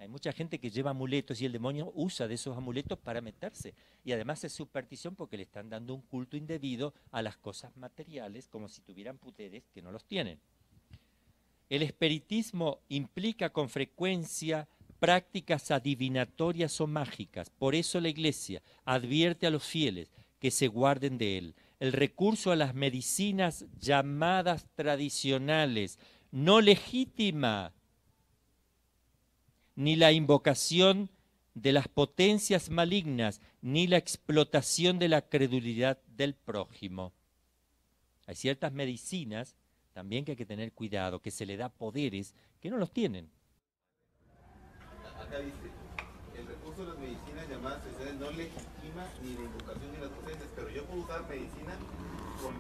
Hay mucha gente que lleva amuletos y el demonio usa de esos amuletos para meterse. Y además es superstición porque le están dando un culto indebido a las cosas materiales como si tuvieran poderes que no los tienen. El espiritismo implica con frecuencia prácticas adivinatorias o mágicas. Por eso la Iglesia advierte a los fieles que se guarden de él. El recurso a las medicinas llamadas tradicionales, no legítima, ni la invocación de las potencias malignas, ni la explotación de la credulidad del prójimo. Hay ciertas medicinas también que hay que tener cuidado, que se le da poderes que no los tienen. Acá dice, el recurso de las medicinas llamadas no legitima ni la invocación ni las potencias, pero yo puedo usar medicina con,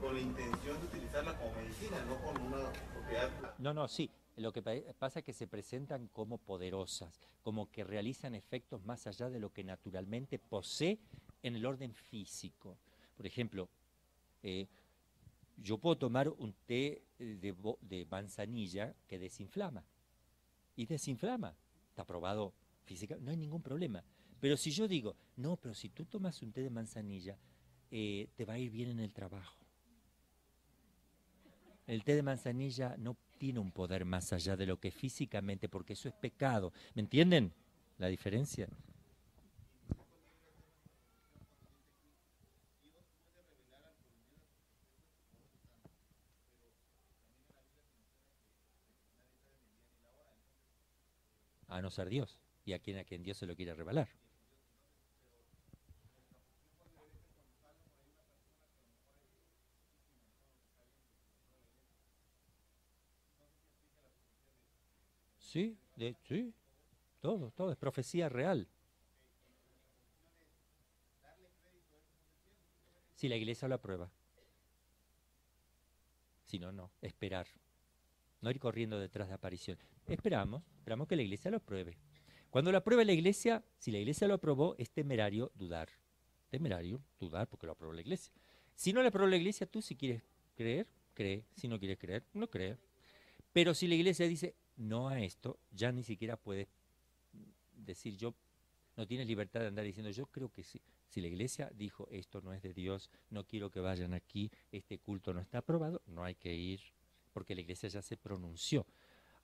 con la intención de utilizarla como medicina, no con una propiedad. No, no, sí. Lo que pa- pasa es que se presentan como poderosas, como que realizan efectos más allá de lo que naturalmente posee en el orden físico. Por ejemplo, eh, yo puedo tomar un té eh, de, manzanilla que desinflama. Y desinflama. Está probado física, no hay ningún problema. Pero si yo digo, no, pero si tú tomas un té de manzanilla, eh, te va a ir bien en el trabajo. El té de manzanilla no tiene un poder más allá de lo que físicamente, porque eso es pecado. ¿Me entienden la diferencia? A no ser Dios y a quien a quien Dios se lo quiere revelar. Sí, sí, todo, todo es profecía real. Si la iglesia lo aprueba. Si no, no, esperar. No ir corriendo detrás de aparición. Esperamos, esperamos que la iglesia lo apruebe. Cuando lo apruebe la iglesia, si la iglesia lo aprobó, es temerario dudar. Temerario dudar porque lo aprobó la iglesia. Si no lo aprobó la iglesia, tú si quieres creer, cree. Si no quieres creer, no cree. Pero si la iglesia dice no a esto, ya ni siquiera puedes decir yo, no tienes libertad de andar diciendo yo creo que sí. Si la iglesia dijo esto no es de Dios, no quiero que vayan aquí, este culto no está aprobado, no hay que ir, porque la iglesia ya se pronunció.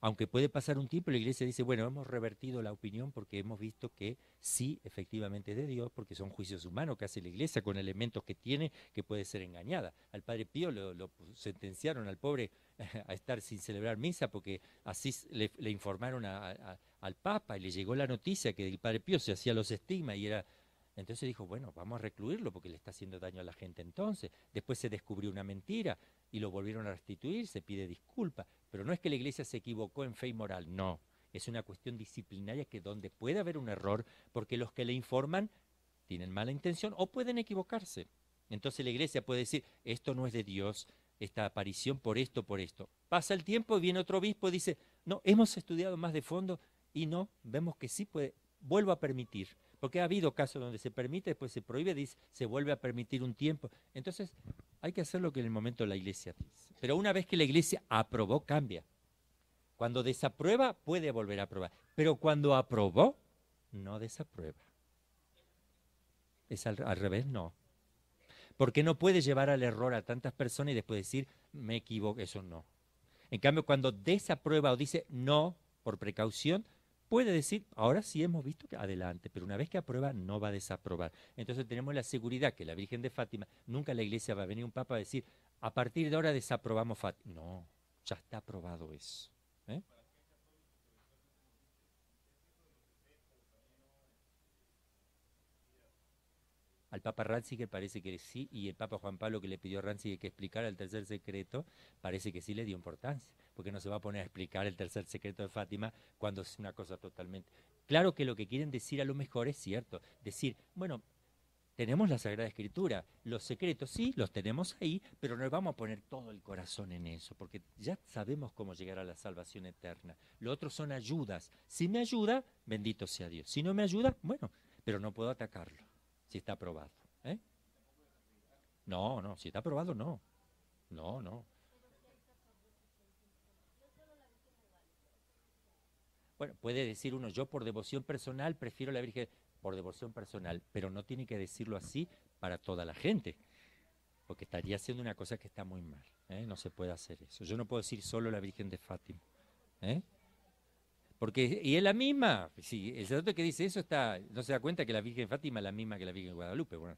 Aunque puede pasar un tiempo, la iglesia dice, bueno, hemos revertido la opinión porque hemos visto que sí, efectivamente es de Dios, porque son juicios humanos que hace la iglesia con elementos que tiene que puede ser engañada. Al padre Pío lo, sentenciaron al pobre <laughs> a estar sin celebrar misa porque así le, informaron a- al Papa y le llegó la noticia que el padre Pío se hacía los estigmas y era... Entonces dijo, bueno, vamos a recluirlo porque le está haciendo daño a la gente entonces. Después se descubrió una mentira y lo volvieron a restituir, se pide disculpa. Pero no es que la iglesia se equivocó en fe y moral, no. Es una cuestión disciplinaria que donde puede haber un error, porque los que le informan tienen mala intención o pueden equivocarse. Entonces la iglesia puede decir, esto no es de Dios, esta aparición por esto, por esto. Pasa el tiempo y viene otro obispo y dice, no, hemos estudiado más de fondo y no, vemos que sí puede, vuelvo a permitir. Porque ha habido casos donde se permite, después se prohíbe, dice, se vuelve a permitir un tiempo. Entonces, hay que hacer lo que en el momento la iglesia dice. Pero una vez que la iglesia aprobó, cambia. Cuando desaprueba, puede volver a aprobar. Pero cuando aprobó, no desaprueba. Es al, revés, no. Porque no puede llevar al error a tantas personas y después decir, me equivoco, eso no. En cambio, cuando desaprueba o dice no por precaución, puede decir, ahora sí hemos visto que adelante, pero una vez que aprueba, no va a desaprobar. Entonces tenemos la seguridad que la Virgen de Fátima, nunca la iglesia va a venir un papa a decir, a partir de ahora desaprobamos Fátima. No, ya está aprobado eso. ¿eh? Al Papa Ratzinger parece que sí, y el Papa Juan Pablo que le pidió a Ratzinger que explicara el tercer secreto, parece que sí le dio importancia, porque no se va a poner a explicar el tercer secreto de Fátima cuando es una cosa totalmente... Claro que lo que quieren decir a lo mejor es cierto, decir, bueno, tenemos la Sagrada Escritura, los secretos sí, los tenemos ahí, pero no vamos a poner todo el corazón en eso, porque ya sabemos cómo llegar a la salvación eterna. Lo otro son ayudas. Si me ayuda, bendito sea Dios. Si no me ayuda, bueno, pero no puedo atacarlo, si está aprobado. ¿eh? No, no, si está aprobado, no. No, no. Bueno, puede decir uno, yo por devoción personal prefiero la Virgen, por devoción personal, pero no tiene que decirlo así para toda la gente, porque estaría haciendo una cosa que está muy mal. ¿eh? No se puede hacer eso. Yo no puedo decir solo la Virgen de Fátima. ¿eh? Porque, y es la misma, sí, el sacerdote que dice eso está, no se da cuenta que la Virgen Fátima es la misma que la Virgen Guadalupe, bueno,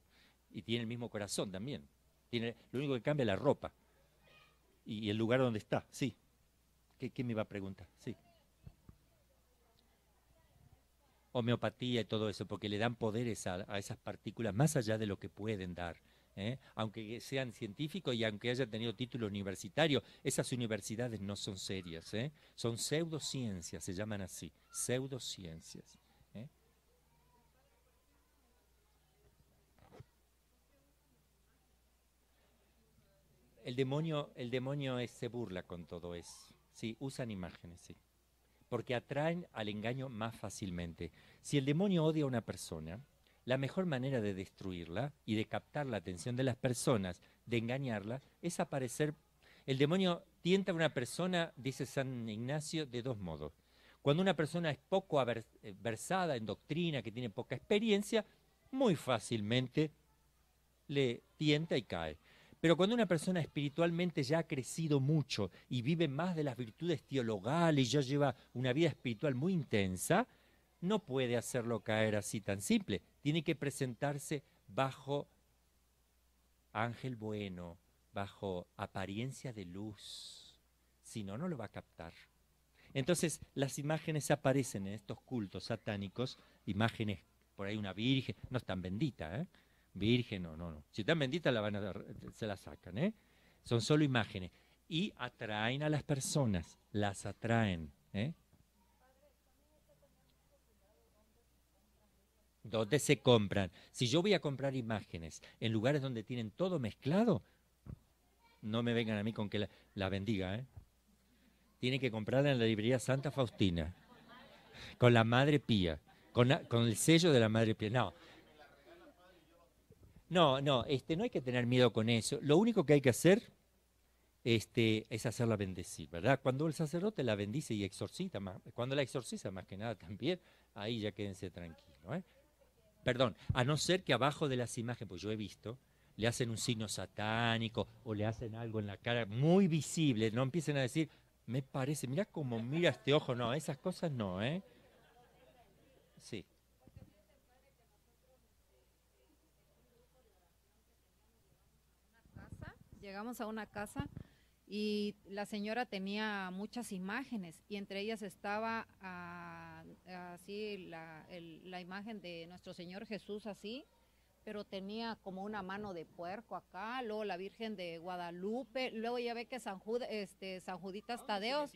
y tiene el mismo corazón también. Tiene, lo único que cambia es la ropa y, el lugar donde está, sí. ¿Qué, qué me iba a preguntar? Sí homeopatía y todo eso, porque le dan poderes a, esas partículas más allá de lo que pueden dar. ¿Eh? Aunque sean científicos y aunque hayan tenido título universitario, esas universidades no son serias, ¿eh? son pseudociencias, se llaman así, pseudociencias. ¿eh? El demonio, el demonio se burla con todo eso. Sí, usan imágenes, sí porque atraen al engaño más fácilmente. Si el demonio odia a una persona, la mejor manera de destruirla y de captar la atención de las personas, de engañarla, es aparecer. El demonio tienta a una persona, dice San Ignacio, de dos modos. Cuando una persona es poco eh, versada en doctrina, que tiene poca experiencia, muy fácilmente le tienta y cae. Pero cuando una persona espiritualmente ya ha crecido mucho y vive más de las virtudes teologales y ya lleva una vida espiritual muy intensa, no puede hacerlo caer así tan simple. Tiene que presentarse bajo ángel bueno, bajo apariencia de luz. Si no, no lo va a captar. Entonces, las imágenes aparecen en estos cultos satánicos, imágenes, por ahí una virgen, no es tan bendita, ¿eh? Virgen, no, no, no. Si están benditas la van a se la sacan, ¿eh? Son solo imágenes. Y atraen a las personas, las atraen, ¿eh? ¿Dónde se compran? Si yo voy a comprar imágenes en lugares donde tienen todo mezclado, no me vengan a mí con que la, bendiga, ¿eh? Tiene que comprarla en la librería Santa Faustina, con la Madre Pía, con, con el sello de la Madre Pía. No, no, no, este, no hay que tener miedo con eso. Lo único que hay que hacer este, es hacerla bendecir, ¿verdad? Cuando el sacerdote la bendice y exorcita, cuando la exorciza más que nada también, ahí ya quédense tranquilos. ¿eh? Perdón, a no ser que abajo de las imágenes, pues yo he visto, le hacen un signo satánico o le hacen algo en la cara muy visible, no empiecen a decir, me parece, mira cómo mira este ojo, no, esas cosas no, ¿eh? Sí. llegamos a una casa y la señora tenía muchas imágenes y entre ellas estaba ah, así la, la, imagen de nuestro Señor Jesús así, pero tenía como una mano de puerco acá, luego la Virgen de Guadalupe, luego ya ve que San, este, San Juditas Tadeos.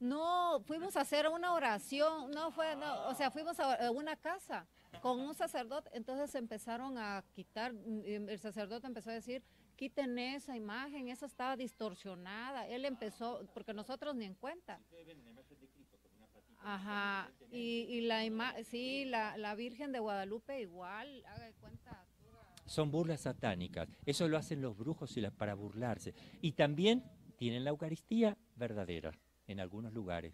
No, fuimos a hacer una oración, no fue, no, o sea, fuimos a una casa con un sacerdote, entonces empezaron a quitar, el sacerdote empezó a decir, quiten esa imagen, esa estaba distorsionada. Él empezó, porque nosotros ni en cuenta. Ajá, y, y la imagen, sí, la, la, Virgen de Guadalupe igual, haga de cuenta. Son burlas satánicas, eso lo hacen los brujos y las, para burlarse. Y también tienen la Eucaristía verdadera en algunos lugares.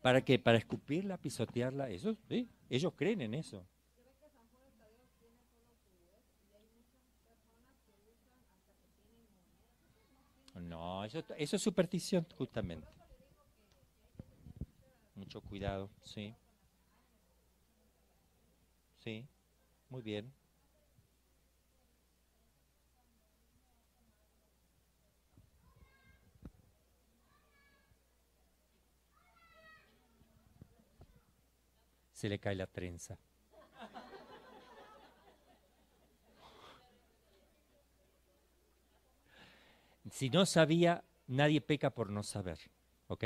¿Para qué? Para escupirla, pisotearla, eso, ¿sí? ellos creen en eso. No, eso, eso es superstición, justamente. Mucho cuidado, sí. Sí, muy bien. Se le cae la trenza. Si no sabía, nadie peca por no saber. ¿Ok?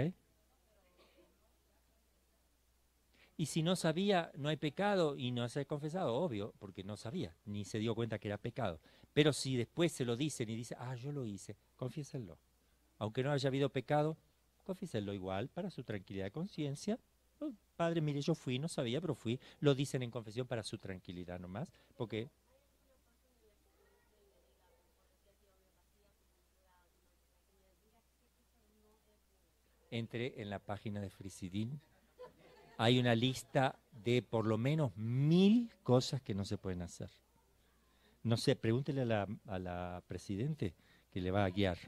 Y si no sabía, no hay pecado y no se ha confesado, obvio, porque no sabía, ni se dio cuenta que era pecado. Pero si después se lo dicen y dice, ah, yo lo hice, confiésenlo. Aunque no haya habido pecado, confiésenlo igual para su tranquilidad de conciencia. Oh, padre, mire, yo fui, no sabía, pero fui. Lo dicen en confesión para su tranquilidad nomás, porque entre en la página de Frisidin. Hay una lista de por lo menos mil cosas que no se pueden hacer. No sé, pregúntele a la, a la presidente que le va a guiar.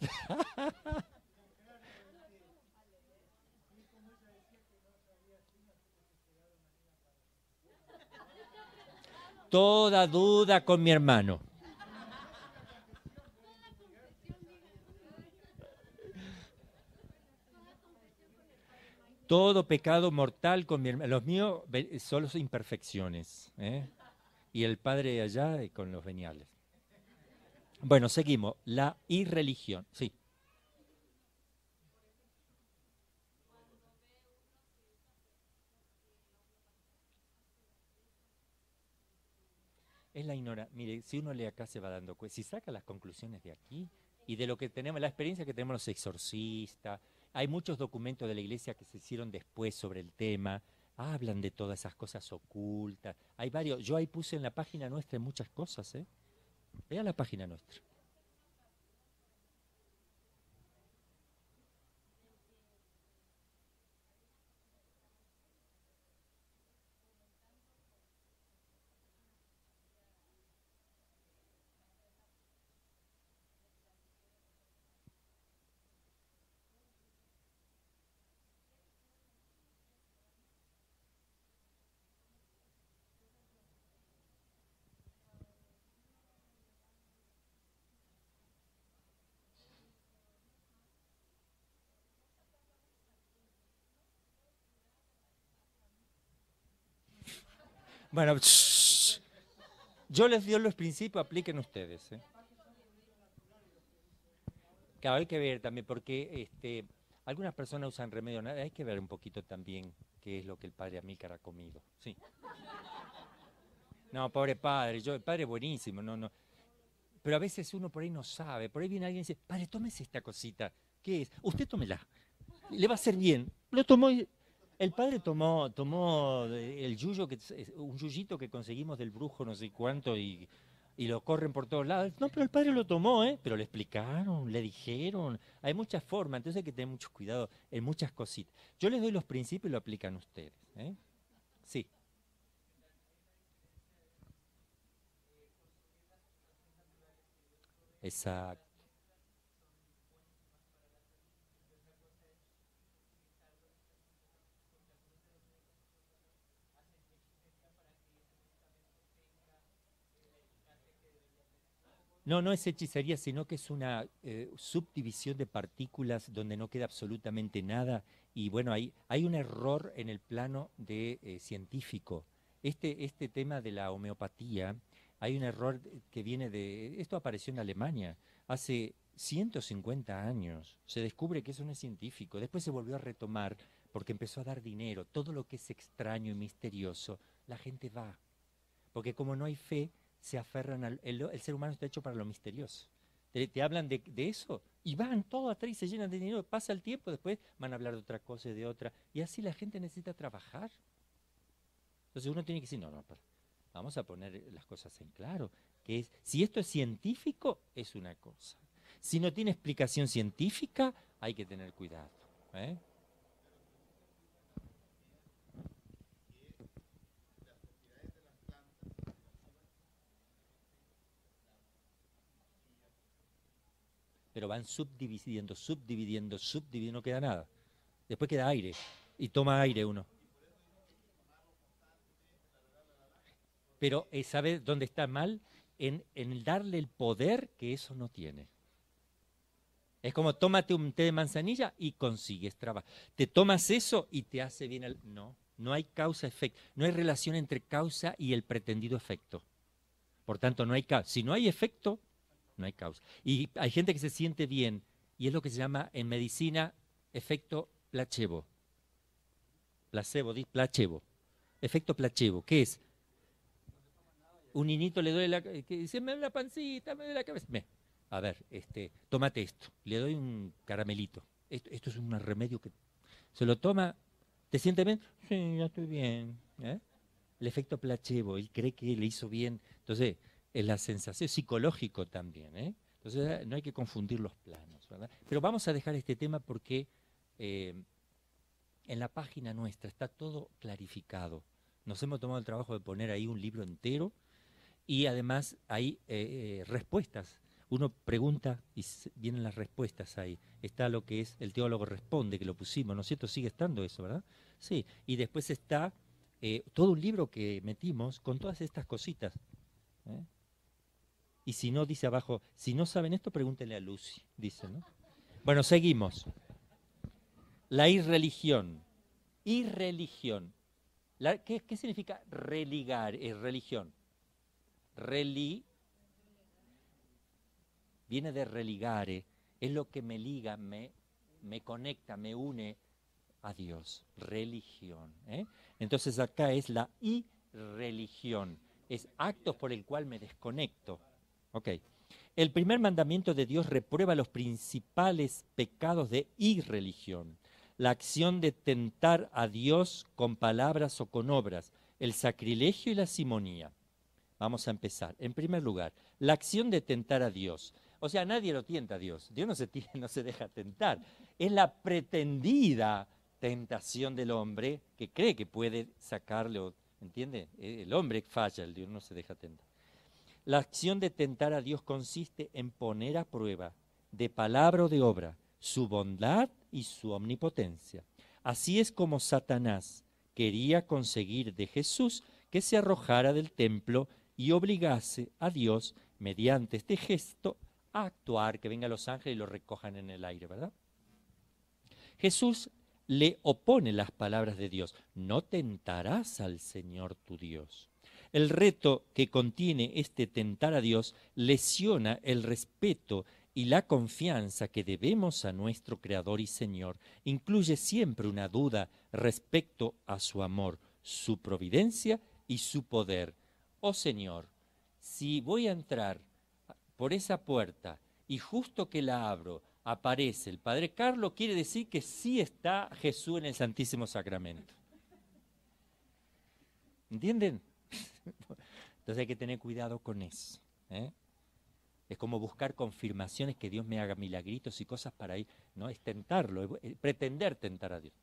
<laughs> Toda duda con mi hermano. Todo pecado mortal con mi hermano. Los míos solo son imperfecciones. ¿eh? Y el padre allá eh, con los veniales. Bueno, seguimos. La irreligión. Sí. Es la ignorancia. Mire, si uno lee acá se va dando cuenta. Si saca las conclusiones de aquí y de lo que tenemos, la experiencia que tenemos los exorcistas, hay muchos documentos de la iglesia que se hicieron después sobre el tema, hablan de todas esas cosas ocultas. Hay varios. Yo ahí puse en la página nuestra muchas cosas, ¿eh? Vea la página nuestra. Bueno, shh. yo les doy los principios, apliquen ustedes. ¿eh? Claro, hay que ver también, porque este, algunas personas usan remedio, hay que ver un poquito también qué es lo que el padre Amícar ha comido. Sí. No, pobre padre, yo, el padre es buenísimo, no, no. Pero a veces uno por ahí no sabe, por ahí viene alguien y dice, padre, tómese esta cosita. ¿Qué es? Usted tómela. Le va a hacer bien. Lo tomó y el padre tomó, tomó eh, el yuyo, que, es un yuyito que conseguimos del brujo no sé cuánto y, y lo corren por todos lados. No, pero el padre lo tomó, ¿eh? Pero le explicaron, le dijeron. Hay muchas formas, entonces hay que tener mucho cuidado en muchas cositas. Yo les doy los principios y lo aplican ustedes. ¿eh? Sí. Exacto. No, no es hechicería, sino que es una eh, subdivisión de partículas donde no queda absolutamente nada. Y bueno, hay, un error en el plano de, eh, científico. Este, este tema de la homeopatía, hay un error que viene de... Esto apareció en Alemania hace 150 años. Se descubre que eso no es científico. Después se volvió a retomar porque empezó a dar dinero. Todo lo que es extraño y misterioso, la gente va. Porque como no hay fe, se aferran al... El, el ser humano está hecho para lo misterioso. Te, hablan de, eso y van todos atrás y se llenan de dinero. Pasa el tiempo, después van a hablar de otra cosa y de otra. Y así la gente necesita trabajar. Entonces uno tiene que decir, no, no, pero vamos a poner las cosas en claro. Que si esto es científico, es una cosa. Si no tiene explicación científica, hay que tener cuidado. ¿eh? Pero van subdividiendo, subdividiendo, subdividiendo, no queda nada. Después queda aire, y toma aire uno. Pero eh, ¿sabe dónde está mal? En, en darle el poder que eso no tiene. Es como tómate un té de manzanilla y consigues trabajo. Te tomas eso y te hace bien el... No, no hay causa-efecto. No hay relación entre causa y el pretendido efecto. Por tanto, no hay causa. Si no hay efecto, no hay causa. Y hay gente que se siente bien, y es lo que se llama en medicina efecto placebo. Placebo, placebo. Efecto placebo, ¿qué es? Un niñito le duele la que dice, me duele la pancita, me duele la cabeza. Me, a ver, este, tómate esto. Le doy un caramelito. Esto, esto es un remedio que se lo toma. ¿Te siente bien? Sí, ya estoy bien. ¿eh? El efecto placebo, él cree que le hizo bien. Entonces, es la sensación psicológico también. ¿eh? Entonces, no hay que confundir los planos. ¿verdad? Pero vamos a dejar este tema porque eh, en la página nuestra está todo clarificado. Nos hemos tomado el trabajo de poner ahí un libro entero y además hay eh, eh, respuestas. Uno pregunta y vienen las respuestas ahí. Está lo que es el teólogo responde, que lo pusimos, ¿no es cierto? Sigue estando eso, ¿verdad? Sí. Y después está eh, todo un libro que metimos con todas estas cositas. ¿eh? Y si no, dice abajo, si no saben esto, pregúntenle a Lucy, dice, ¿no? Bueno, seguimos. La irreligión. Irreligión. La- ¿qué, qué significa religar? Es religión. Reli viene de religare, es lo que me liga, me, me conecta, me une a Dios. Religión. ¿eh? Entonces acá es la irreligión, es actos por el cual me desconecto. Ok. El primer mandamiento de Dios reprueba los principales pecados de irreligión. La acción de tentar a Dios con palabras o con obras, el sacrilegio y la simonía. Vamos a empezar. En primer lugar, la acción de tentar a Dios. O sea, nadie lo tienta a Dios. Dios no se, <laughs> no se deja tentar. Es la pretendida tentación del hombre que cree que puede sacarle, ¿entiende? El hombre falla, el Dios no se deja tentar. La acción de tentar a Dios consiste en poner a prueba, de palabra o de obra, su bondad y su omnipotencia. Así es como Satanás quería conseguir de Jesús que se arrojara del templo y obligase a Dios, mediante este gesto, a actuar, que vengan los ángeles y lo recojan en el aire, ¿verdad? Jesús le opone las palabras de Dios. No tentarás al Señor tu Dios. El reto que contiene este tentar a Dios lesiona el respeto y la confianza que debemos a nuestro Creador y Señor. Incluye siempre una duda respecto a su amor, su providencia y su poder. Oh Señor, si voy a entrar por esa puerta y justo que la abro aparece el Padre Carlos, quiere decir que sí está Jesús en el Santísimo Sacramento. ¿Entienden? Entonces hay que tener cuidado con eso. ¿eh? Es como buscar confirmaciones que Dios me haga milagritos y cosas para ir. No es tentarlo, es pretender tentar a Dios.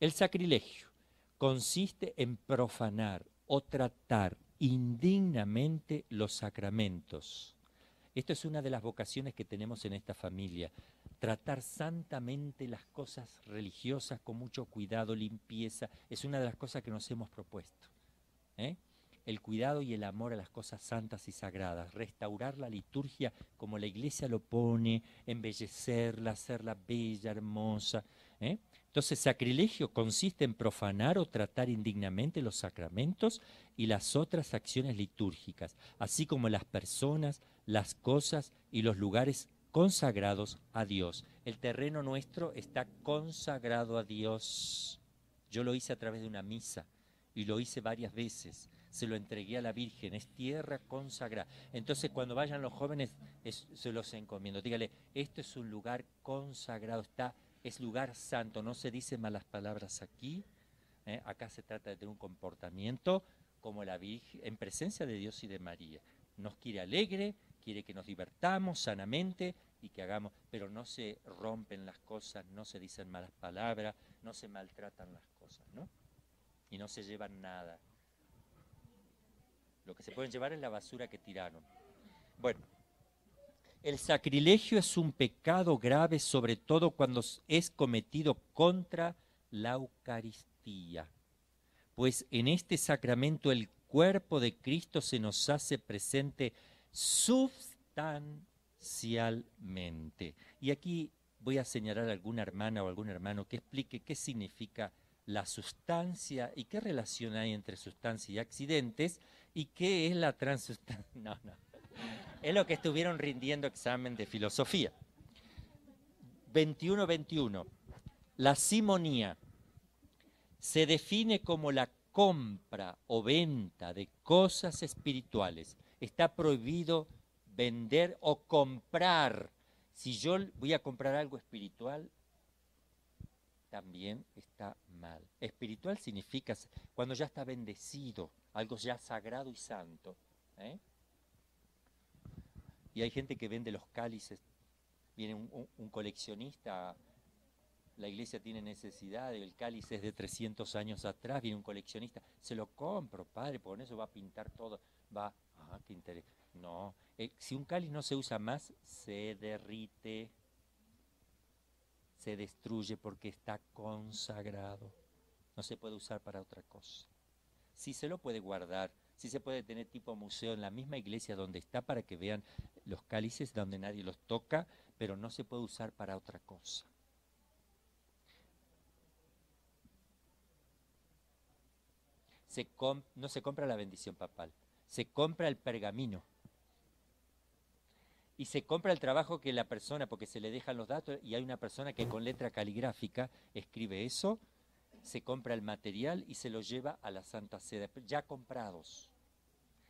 El sacrilegio consiste en profanar o tratar indignamente los sacramentos. Esto es una de las vocaciones que tenemos en esta familia. Tratar santamente las cosas religiosas con mucho cuidado, limpieza, es una de las cosas que nos hemos propuesto. ¿eh? El cuidado y el amor a las cosas santas y sagradas, restaurar la liturgia como la iglesia lo pone, embellecerla, hacerla bella, hermosa. ¿eh? Entonces, sacrilegio consiste en profanar o tratar indignamente los sacramentos y las otras acciones litúrgicas, así como las personas, las cosas y los lugares consagrados a Dios. El terreno nuestro está consagrado a Dios. Yo lo hice a través de una misa y lo hice varias veces. Se lo entregué a la Virgen, es tierra consagrada. Entonces, cuando vayan los jóvenes, es- se los encomiendo. Dígale, esto es un lugar consagrado, está, es lugar santo. No se dicen malas palabras aquí. ¿eh? Acá se trata de tener un comportamiento como la Virgen, en presencia de Dios y de María. Nos quiere alegre, quiere que nos divertamos sanamente y que hagamos, pero no se rompen las cosas, no se dicen malas palabras, no se maltratan las cosas, ¿no? Y no se llevan nada. Lo que se pueden llevar es la basura que tiraron. Bueno, el sacrilegio es un pecado grave, sobre todo cuando es cometido contra la Eucaristía, pues en este sacramento el cuerpo de Cristo se nos hace presente substancialmente. Y aquí voy a señalar a alguna hermana o algún hermano que explique qué significa la sustancia y qué relación hay entre sustancia y accidentes y qué es la transustancia. <laughs> No, no. es lo que estuvieron rindiendo examen de filosofía. 21-21. La simonía se define como la compra o venta de cosas espirituales. Está prohibido vender o comprar. Si yo voy a comprar algo espiritual, también está mal. Espiritual significa cuando ya está bendecido, algo ya sagrado y santo. ¿eh? Y hay gente que vende los cálices. Viene un, coleccionista la iglesia tiene necesidad, el cáliz es de 300 años atrás, viene un coleccionista, se lo compro, padre, por eso va a pintar todo, va, ah, qué interés. No, eh, si un cáliz no se usa más, se derrite, se destruye porque está consagrado, no se puede usar para otra cosa. Sí se lo puede guardar, sí se puede tener tipo museo en la misma iglesia donde está para que vean los cálices donde nadie los toca, pero no se puede usar para otra cosa. no se compra la bendición papal, se compra el pergamino. Y se compra el trabajo que la persona, porque se le dejan los datos y hay una persona que con letra caligráfica escribe eso, se compra el material y se lo lleva a la Santa Sede, ya comprados.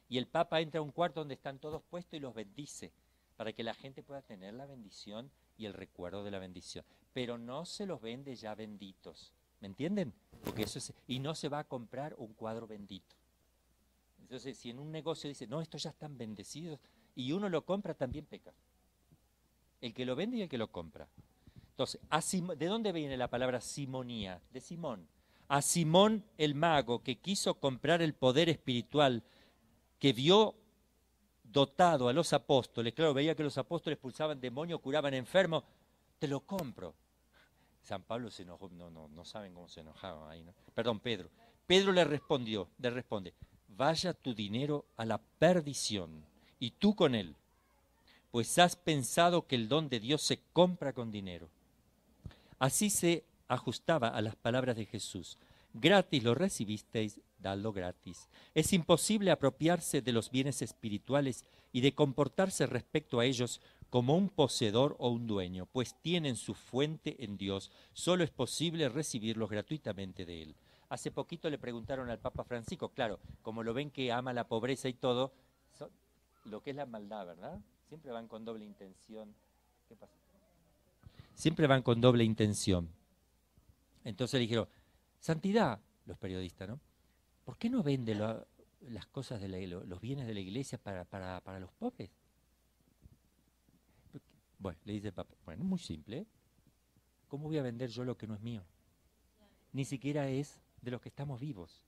Y el Papa entra a un cuarto donde están todos puestos y los bendice, para que la gente pueda tener la bendición y el recuerdo de la bendición. Pero no se los vende ya benditos, ¿Me entienden? Porque eso y no se va a comprar un cuadro bendito. Entonces, si en un negocio dice, no, estos ya están bendecidos, y uno lo compra, también peca. El que lo vende y el que lo compra. Entonces, ¿de dónde viene la palabra simonía? De Simón. A Simón el mago que quiso comprar el poder espiritual que vio dotado a los apóstoles, claro, veía que los apóstoles expulsaban demonios, curaban enfermos, te lo compro. San Pablo se enojó, no, no, no saben cómo se enojaba ahí, ¿no? Perdón, Pedro. Pedro le respondió, le responde, vaya tu dinero a la perdición y tú con él, pues has pensado que el don de Dios se compra con dinero. Así se ajustaba a las palabras de Jesús. Gratis lo recibisteis, dadlo gratis. Es imposible apropiarse de los bienes espirituales y de comportarse respecto a ellos como un poseedor o un dueño, pues tienen su fuente en Dios. Solo es posible recibirlos gratuitamente de Él. Hace poquito le preguntaron al Papa Francisco, claro, como lo ven que ama la pobreza y todo, lo que es la maldad, ¿verdad? Siempre van con doble intención. ¿Qué pasa? Siempre van con doble intención. Entonces le dijeron, santidad, los periodistas, ¿no? ¿Por qué no vende las cosas de los bienes de la iglesia para, para, para los pobres? Bueno, le dice el Papa, bueno, muy simple. ¿Cómo voy a vender yo lo que no es mío? Ni siquiera es de los que estamos vivos.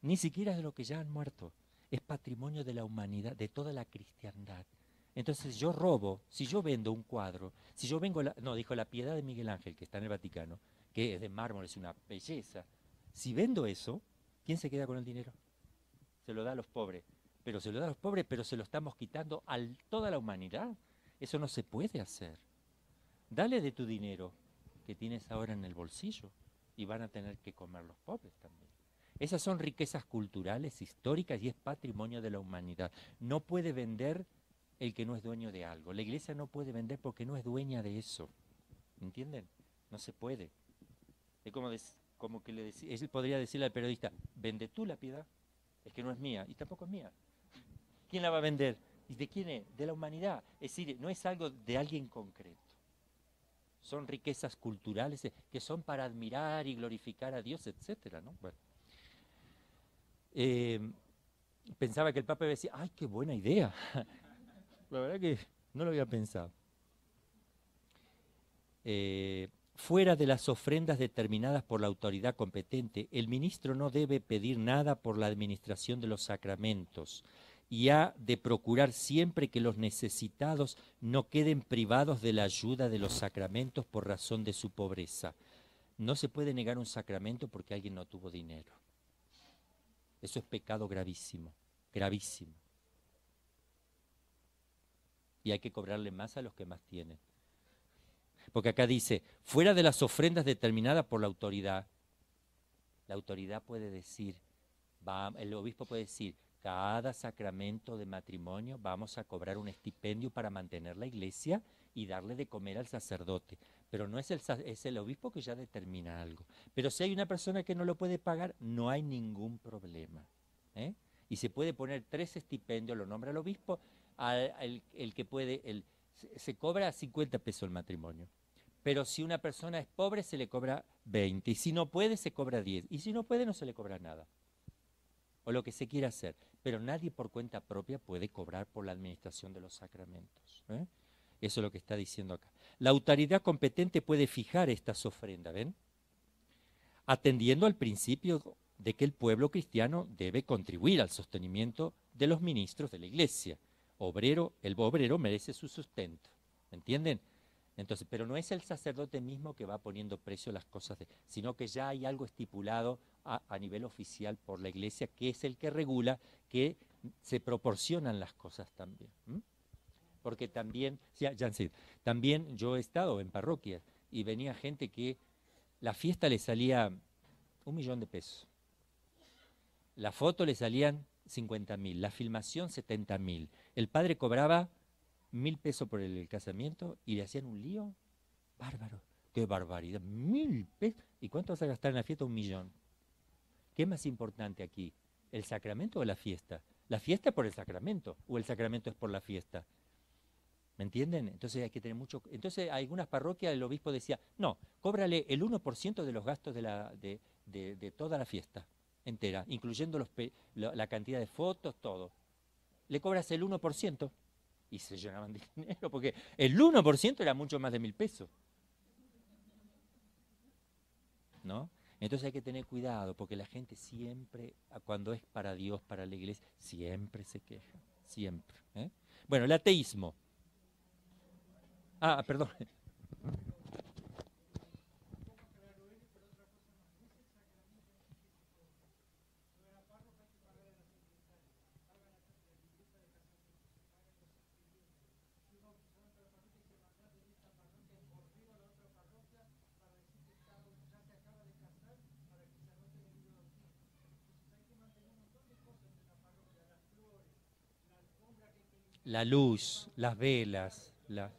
Ni siquiera es de los que ya han muerto. Es patrimonio de la humanidad, de toda la cristiandad. Entonces yo robo, si yo vendo un cuadro, si yo vengo, no, dijo la piedad de Miguel Ángel, que está en el Vaticano, que es de mármol, es una belleza. Si vendo eso, ¿quién se queda con el dinero? Se lo da a los pobres. Pero se lo da a los pobres, pero se lo estamos quitando a toda la humanidad. Eso no se puede hacer. Dale de tu dinero que tienes ahora en el bolsillo y van a tener que comer los pobres también. Esas son riquezas culturales, históricas y es patrimonio de la humanidad. No puede vender el que no es dueño de algo. La iglesia no puede vender porque no es dueña de eso. ¿Entienden? No se puede. Es como, como que le decía, él podría decirle al periodista, vende tú la piedad, es que no es mía y tampoco es mía. ¿Quién la va a vender? ¿Y de quién es? De la humanidad. Es decir, no es algo de alguien concreto. Son riquezas culturales eh, que son para admirar y glorificar a Dios, etcétera, ¿no? Em, pensaba que el Papa decía, ¡ay, qué buena idea! La verdad que no lo había pensado. Eh, fuera de las ofrendas determinadas por la autoridad competente, el ministro no debe pedir nada por la administración de los sacramentos, y ha de procurar siempre que los necesitados no queden privados de la ayuda de los sacramentos por razón de su pobreza. No se puede negar un sacramento porque alguien no tuvo dinero. Eso es pecado gravísimo, gravísimo. Y hay que cobrarle más a los que más tienen. Porque acá dice, fuera de las ofrendas determinadas por la autoridad, la autoridad puede decir, va, el obispo puede decir, cada sacramento de matrimonio vamos a cobrar un estipendio para mantener la iglesia y darle de comer al sacerdote. Pero no es el, es el obispo que ya determina algo. Pero si hay una persona que no lo puede pagar, no hay ningún problema. ¿eh? Y se puede poner tres estipendios, lo nombra el obispo, el que puede, el, se, se cobra 50 pesos el matrimonio. Pero si una persona es pobre, se le cobra 20. Y si no puede, se cobra 10. Y si no puede, no se le cobra nada. O lo que se quiera hacer. Pero nadie por cuenta propia puede cobrar por la administración de los sacramentos. ¿eh? Eso es lo que está diciendo acá. La autoridad competente puede fijar estas ofrendas, ¿ven? Atendiendo al principio de que el pueblo cristiano debe contribuir al sostenimiento de los ministros de la iglesia. Obrero, el obrero merece su sustento. ¿Me entienden? Entonces, pero no es el sacerdote mismo que va poniendo precio a las cosas, de- sino que ya hay algo estipulado a, nivel oficial por la iglesia, que es el que regula que se proporcionan las cosas también. Porque también, ya, también yo he estado en parroquias y venía gente que la fiesta le salía un millón de pesos. La foto le salían 50 mil, la filmación 70 mil. El padre cobraba mil pesos por el casamiento y le hacían un lío. Bárbaro, qué barbaridad, mil pesos. ¿Y cuánto vas a gastar en la fiesta? Un millón. ¿Qué es más importante aquí? ¿El sacramento o la fiesta? ¿La fiesta es por el sacramento o el sacramento es por la fiesta? ¿Me entienden? Entonces hay que tener mucho... Entonces, algunas parroquias el obispo decía, no, cóbrale el 1% de los gastos de, la, de, de- de toda la fiesta entera, incluyendo los la, cantidad de fotos, todo. Le cobras el 1% y se llenaban de <laughs> dinero, porque el 1% era mucho más de mil pesos. ¿No? Entonces hay que tener cuidado, porque la gente siempre, cuando es para Dios, para la iglesia, siempre se queja, siempre. ¿eh? Bueno, el ateísmo. Ah, perdón. <laughs> La luz, las velas, la...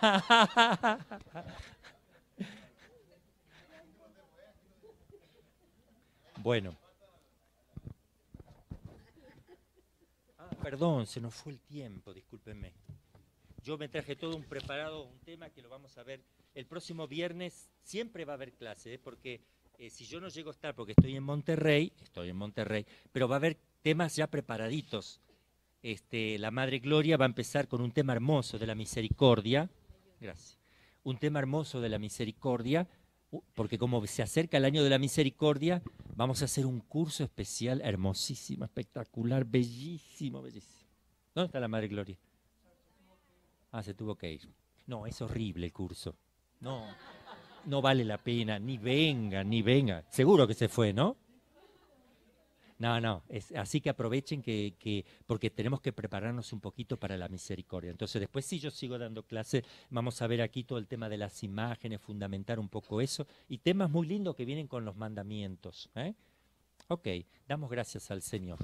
<laughs> Bueno. Ah, perdón, se nos fue el tiempo, discúlpenme. Yo me traje todo un preparado, un tema que lo vamos a ver el próximo viernes. Siempre va a haber clase, ¿eh? porque eh, si yo no llego a estar, porque estoy en Monterrey, estoy en Monterrey, pero va a haber temas ya preparaditos. Este, la Madre Gloria va a empezar con un tema hermoso de la misericordia. Gracias. Un tema hermoso de la misericordia, porque como se acerca el año de la misericordia, vamos a hacer un curso especial hermosísimo, espectacular, bellísimo, bellísimo. ¿Dónde está la Madre Gloria? Ah, se tuvo que ir. No, es horrible el curso. No, no vale la pena, ni venga, ni venga. Seguro que se fue, ¿no? No, no, es, así que aprovechen que, que, porque tenemos que prepararnos un poquito para la misericordia. Entonces, después sí yo sigo dando clase, vamos a ver aquí todo el tema de las imágenes, fundamentar un poco eso, y temas muy lindos que vienen con los mandamientos. ¿eh? Ok, damos gracias al Señor.